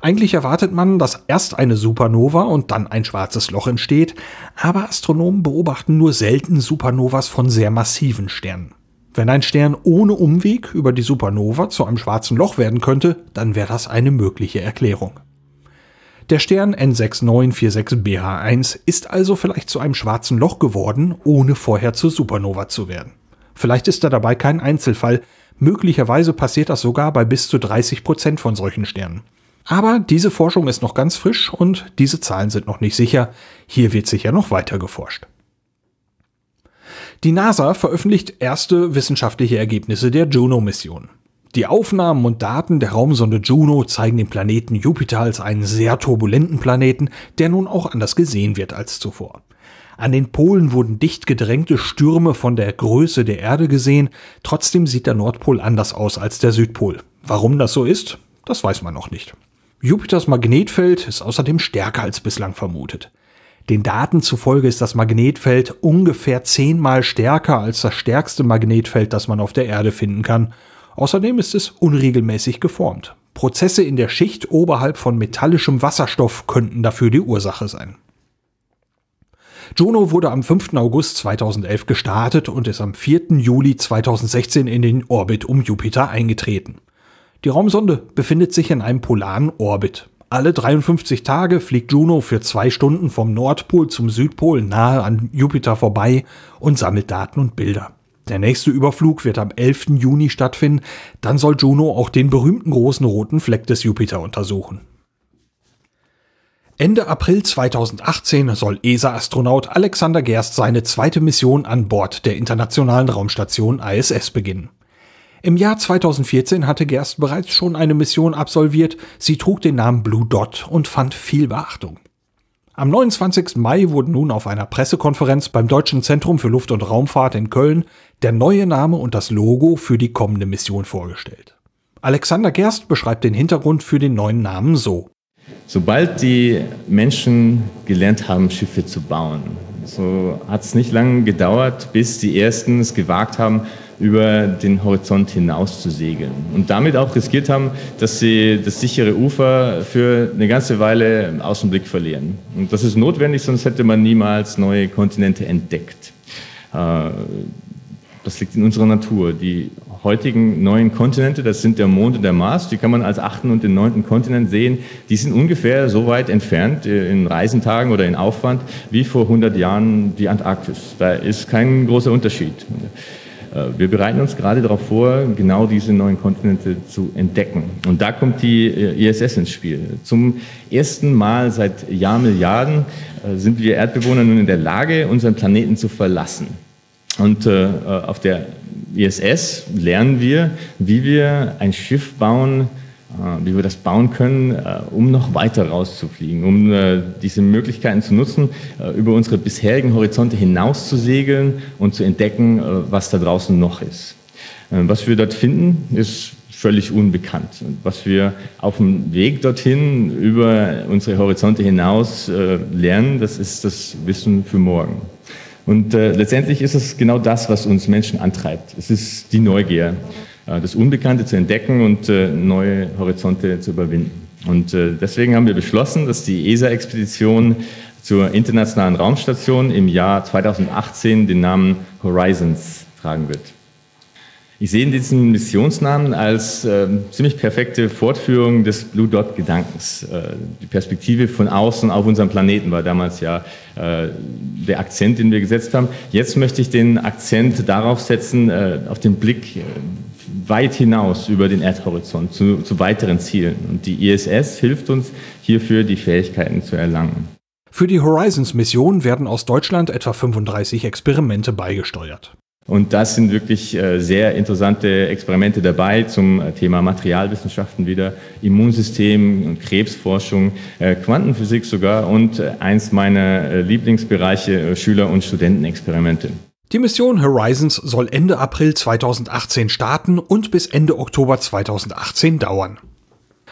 Eigentlich erwartet man, dass erst eine Supernova und dann ein schwarzes Loch entsteht, aber Astronomen beobachten nur selten Supernovas von sehr massiven Sternen. Wenn ein Stern ohne Umweg über die Supernova zu einem schwarzen Loch werden könnte, dann wäre das eine mögliche Erklärung. Der Stern N6946BH1 ist also vielleicht zu einem schwarzen Loch geworden, ohne vorher zur Supernova zu werden. Vielleicht ist er dabei kein Einzelfall, möglicherweise passiert das sogar bei bis zu 30 Prozent von solchen Sternen. Aber diese Forschung ist noch ganz frisch und diese Zahlen sind noch nicht sicher. Hier wird sicher noch weiter geforscht. Die NASA veröffentlicht erste wissenschaftliche Ergebnisse der Juno-Mission. Die Aufnahmen und Daten der Raumsonde Juno zeigen den Planeten Jupiter als einen sehr turbulenten Planeten, der nun auch anders gesehen wird als zuvor. An den Polen wurden dicht gedrängte Stürme von der Größe der Erde gesehen, trotzdem sieht der Nordpol anders aus als der Südpol. Warum das so ist, das weiß man noch nicht. Jupiters Magnetfeld ist außerdem stärker als bislang vermutet. Den Daten zufolge ist das Magnetfeld ungefähr zehnmal stärker als das stärkste Magnetfeld, das man auf der Erde finden kann. Außerdem ist es unregelmäßig geformt. Prozesse in der Schicht oberhalb von metallischem Wasserstoff könnten dafür die Ursache sein. Juno wurde am 5. August 2011 gestartet und ist am 4. Juli 2016 in den Orbit um Jupiter eingetreten. Die Raumsonde befindet sich in einem polaren Orbit. Alle 53 Tage fliegt Juno für zwei Stunden vom Nordpol zum Südpol nahe an Jupiter vorbei und sammelt Daten und Bilder. Der nächste Überflug wird am 11. Juni stattfinden, dann soll Juno auch den berühmten großen roten Fleck des Jupiter untersuchen. Ende April 2018 soll ESA-Astronaut Alexander Gerst seine zweite Mission an Bord der Internationalen Raumstation ISS beginnen. Im Jahr 2014 hatte Gerst bereits schon eine Mission absolviert. Sie trug den Namen Blue Dot und fand viel Beachtung. Am 29. Mai wurde nun auf einer Pressekonferenz beim Deutschen Zentrum für Luft- und Raumfahrt in Köln der neue Name und das Logo für die kommende Mission vorgestellt. Alexander Gerst beschreibt den Hintergrund für den neuen Namen so. Sobald die Menschen gelernt haben, Schiffe zu bauen, so hat es nicht lange gedauert, bis die ersten es gewagt haben, über den Horizont hinaus zu segeln und damit auch riskiert haben, dass sie das sichere Ufer für eine ganze Weile aus dem Blick verlieren. Und das ist notwendig, sonst hätte man niemals neue Kontinente entdeckt. Äh, das liegt in unserer Natur. Die heutigen neuen Kontinente, das sind der Mond und der Mars, die kann man als achten und den neunten Kontinent sehen, die sind ungefähr so weit entfernt äh, in Reisentagen oder in Aufwand wie vor 100 Jahren die Antarktis. Da ist kein großer Unterschied. Äh, wir bereiten uns gerade darauf vor, genau diese neuen Kontinente zu entdecken. Und da kommt die äh, ISS ins Spiel. Zum ersten Mal seit Jahrmilliarden äh, sind wir Erdbewohner nun in der Lage, unseren Planeten zu verlassen. Und auf der ISS lernen wir, wie wir ein Schiff bauen, wie wir das bauen können, äh, um noch weiter rauszufliegen, um äh, diese Möglichkeiten zu nutzen, über unsere bisherigen Horizonte hinaus zu segeln und zu entdecken, was da draußen noch ist. Was wir dort finden, ist völlig unbekannt. Und was wir auf dem Weg dorthin über unsere Horizonte hinaus äh, lernen, das ist das Wissen für morgen. Und äh, letztendlich ist es genau das, was uns Menschen antreibt. Es ist die Neugier, äh, das Unbekannte zu entdecken und äh, neue Horizonte zu überwinden. Und äh, deswegen haben wir beschlossen, dass die ESA-Expedition zur Internationalen Raumstation im Jahr 2018 den Namen Horizons tragen wird. Ich sehe diesen Missionsnamen als äh, ziemlich perfekte Fortführung des Blue Dot Gedankens. Äh, die Perspektive von außen auf unseren Planeten war damals ja äh, der Akzent, den wir gesetzt haben. Jetzt möchte ich den Akzent darauf setzen, äh, auf den Blick äh, weit hinaus über den Erdhorizont zu, zu weiteren Zielen. Und die ISS hilft uns hierfür, die Fähigkeiten zu erlangen. Für die Horizons-Mission werden aus Deutschland etwa 35 Experimente beigesteuert. Und das sind wirklich äh, sehr interessante Experimente dabei zum äh, Thema Materialwissenschaften wieder, Immunsystem, Krebsforschung, äh, Quantenphysik sogar und eins meiner Lieblingsbereiche Schüler- und Studentenexperimente. Die Mission Horizons soll Ende April 2018 starten und bis Ende Oktober 2018 dauern.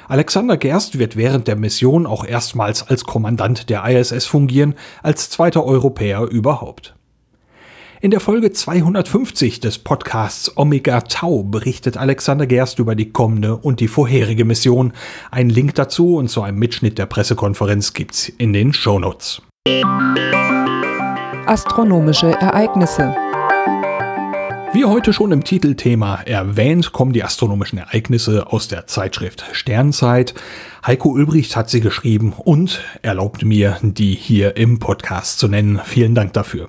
Alexander Gerst wird während der Mission auch erstmals als Kommandant der ISS fungieren, als zweiter Europäer überhaupt. In der Folge 250 des Podcasts Omega Tau berichtet Alexander Gerst über die kommende und die vorherige Mission. Ein Link dazu und zu einem Mitschnitt der Pressekonferenz gibt's in den Shownotes. Astronomische Ereignisse wie heute schon im Titelthema erwähnt, kommen die astronomischen Ereignisse aus der Zeitschrift Sternzeit. Heiko Ulbricht hat sie geschrieben und erlaubt mir, die hier im Podcast zu nennen. Vielen Dank dafür.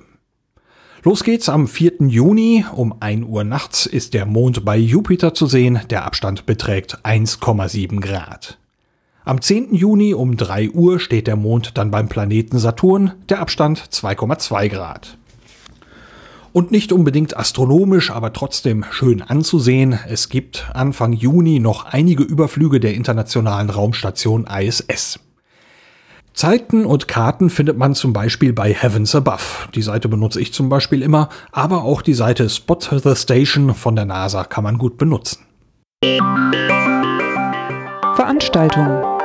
Los geht's am 4. Juni. Um 1 Uhr nachts ist der Mond bei Jupiter zu sehen. Der Abstand beträgt 1,7 Grad. Am 10. Juni um 3 Uhr steht der Mond dann beim Planeten Saturn. Der Abstand 2,2 Grad. Und nicht unbedingt astronomisch, aber trotzdem schön anzusehen. Es gibt Anfang Juni noch einige Überflüge der internationalen Raumstation ISS. Zeiten und Karten findet man zum Beispiel bei Heavens Above. Die Seite benutze ich zum Beispiel immer, aber auch die Seite Spot the Station von der NASA kann man gut benutzen. Veranstaltungen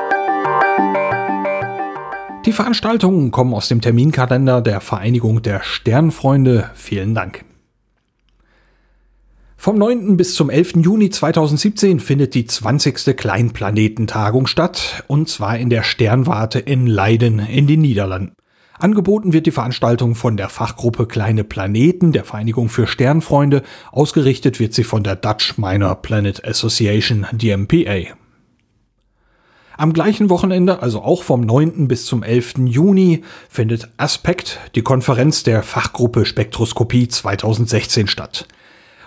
die Veranstaltungen kommen aus dem Terminkalender der Vereinigung der Sternfreunde. Vielen Dank. Vom 9. bis zum 11. Juni 2017 findet die 20. Kleinplanetentagung statt, und zwar in der Sternwarte in Leiden in den Niederlanden. Angeboten wird die Veranstaltung von der Fachgruppe Kleine Planeten der Vereinigung für Sternfreunde, ausgerichtet wird sie von der Dutch Minor Planet Association DMPA. Am gleichen Wochenende, also auch vom 9. bis zum 11. Juni, findet Aspekt, die Konferenz der Fachgruppe Spektroskopie 2016 statt.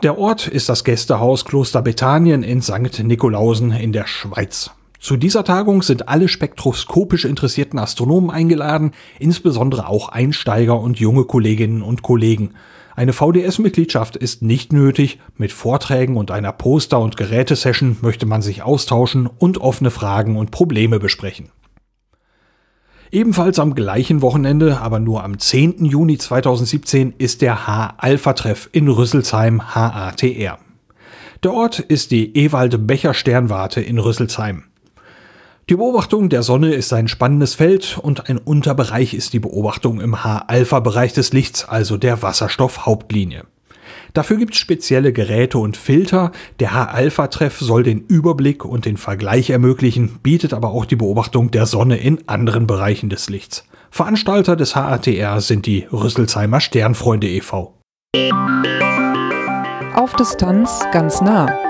Der Ort ist das Gästehaus Kloster Bethanien in St. Nikolausen in der Schweiz. Zu dieser Tagung sind alle spektroskopisch interessierten Astronomen eingeladen, insbesondere auch Einsteiger und junge Kolleginnen und Kollegen. Eine VDS-Mitgliedschaft ist nicht nötig. Mit Vorträgen und einer Poster- und Gerätesession möchte man sich austauschen und offene Fragen und Probleme besprechen. Ebenfalls am gleichen Wochenende, aber nur am 10. Juni 2017, ist der H-Alpha-Treff in Rüsselsheim HATR. Der Ort ist die Ewald-Becher-Sternwarte in Rüsselsheim. Die Beobachtung der Sonne ist ein spannendes Feld und ein Unterbereich ist die Beobachtung im H-Alpha-Bereich des Lichts, also der Wasserstoffhauptlinie. Dafür gibt es spezielle Geräte und Filter. Der H-Alpha-Treff soll den Überblick und den Vergleich ermöglichen, bietet aber auch die Beobachtung der Sonne in anderen Bereichen des Lichts. Veranstalter des HATR sind die Rüsselsheimer Sternfreunde e.V. Auf Distanz ganz nah.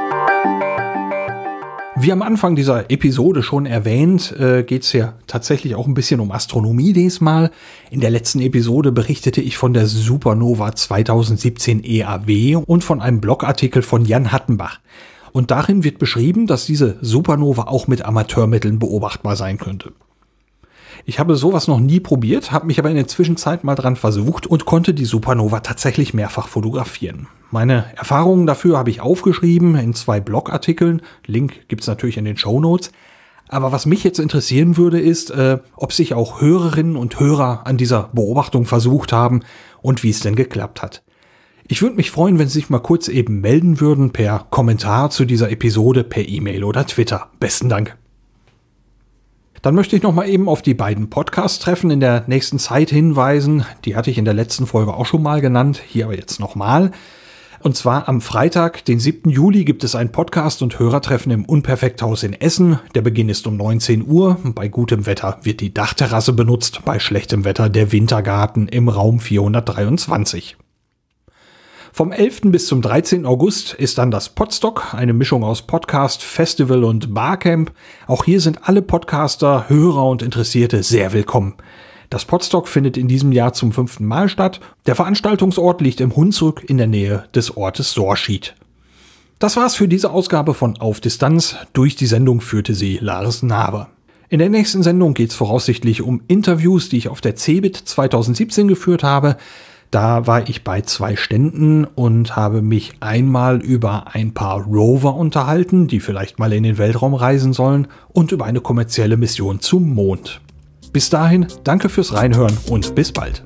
Wie am Anfang dieser Episode schon erwähnt, äh, geht es ja tatsächlich auch ein bisschen um Astronomie diesmal. In der letzten Episode berichtete ich von der Supernova 2017 EAW und von einem Blogartikel von Jan Hattenbach. Und darin wird beschrieben, dass diese Supernova auch mit Amateurmitteln beobachtbar sein könnte. Ich habe sowas noch nie probiert, habe mich aber in der Zwischenzeit mal dran versucht und konnte die Supernova tatsächlich mehrfach fotografieren. Meine Erfahrungen dafür habe ich aufgeschrieben in zwei Blogartikeln. Link gibt's natürlich in den Show Notes. Aber was mich jetzt interessieren würde, ist, äh, ob sich auch Hörerinnen und Hörer an dieser Beobachtung versucht haben und wie es denn geklappt hat. Ich würde mich freuen, wenn Sie sich mal kurz eben melden würden per Kommentar zu dieser Episode, per E-Mail oder Twitter. Besten Dank. Dann möchte ich noch mal eben auf die beiden Podcast-Treffen in der nächsten Zeit hinweisen. Die hatte ich in der letzten Folge auch schon mal genannt, hier aber jetzt nochmal. Und zwar am Freitag, den 7. Juli, gibt es ein Podcast- und Hörertreffen im Unperfekthaus in Essen. Der Beginn ist um 19 Uhr. Bei gutem Wetter wird die Dachterrasse benutzt, bei schlechtem Wetter der Wintergarten im Raum 423. Vom 11. bis zum 13. August ist dann das Podstock, eine Mischung aus Podcast, Festival und Barcamp. Auch hier sind alle Podcaster, Hörer und Interessierte sehr willkommen. Das Podstock findet in diesem Jahr zum fünften Mal statt. Der Veranstaltungsort liegt im Hunsrück in der Nähe des Ortes Sorschied. Das war's für diese Ausgabe von Auf Distanz. Durch die Sendung führte sie Lars Naber. In der nächsten Sendung geht's voraussichtlich um Interviews, die ich auf der CeBIT 2017 geführt habe. Da war ich bei zwei Ständen und habe mich einmal über ein paar Rover unterhalten, die vielleicht mal in den Weltraum reisen sollen, und über eine kommerzielle Mission zum Mond. Bis dahin, danke fürs Reinhören und bis bald.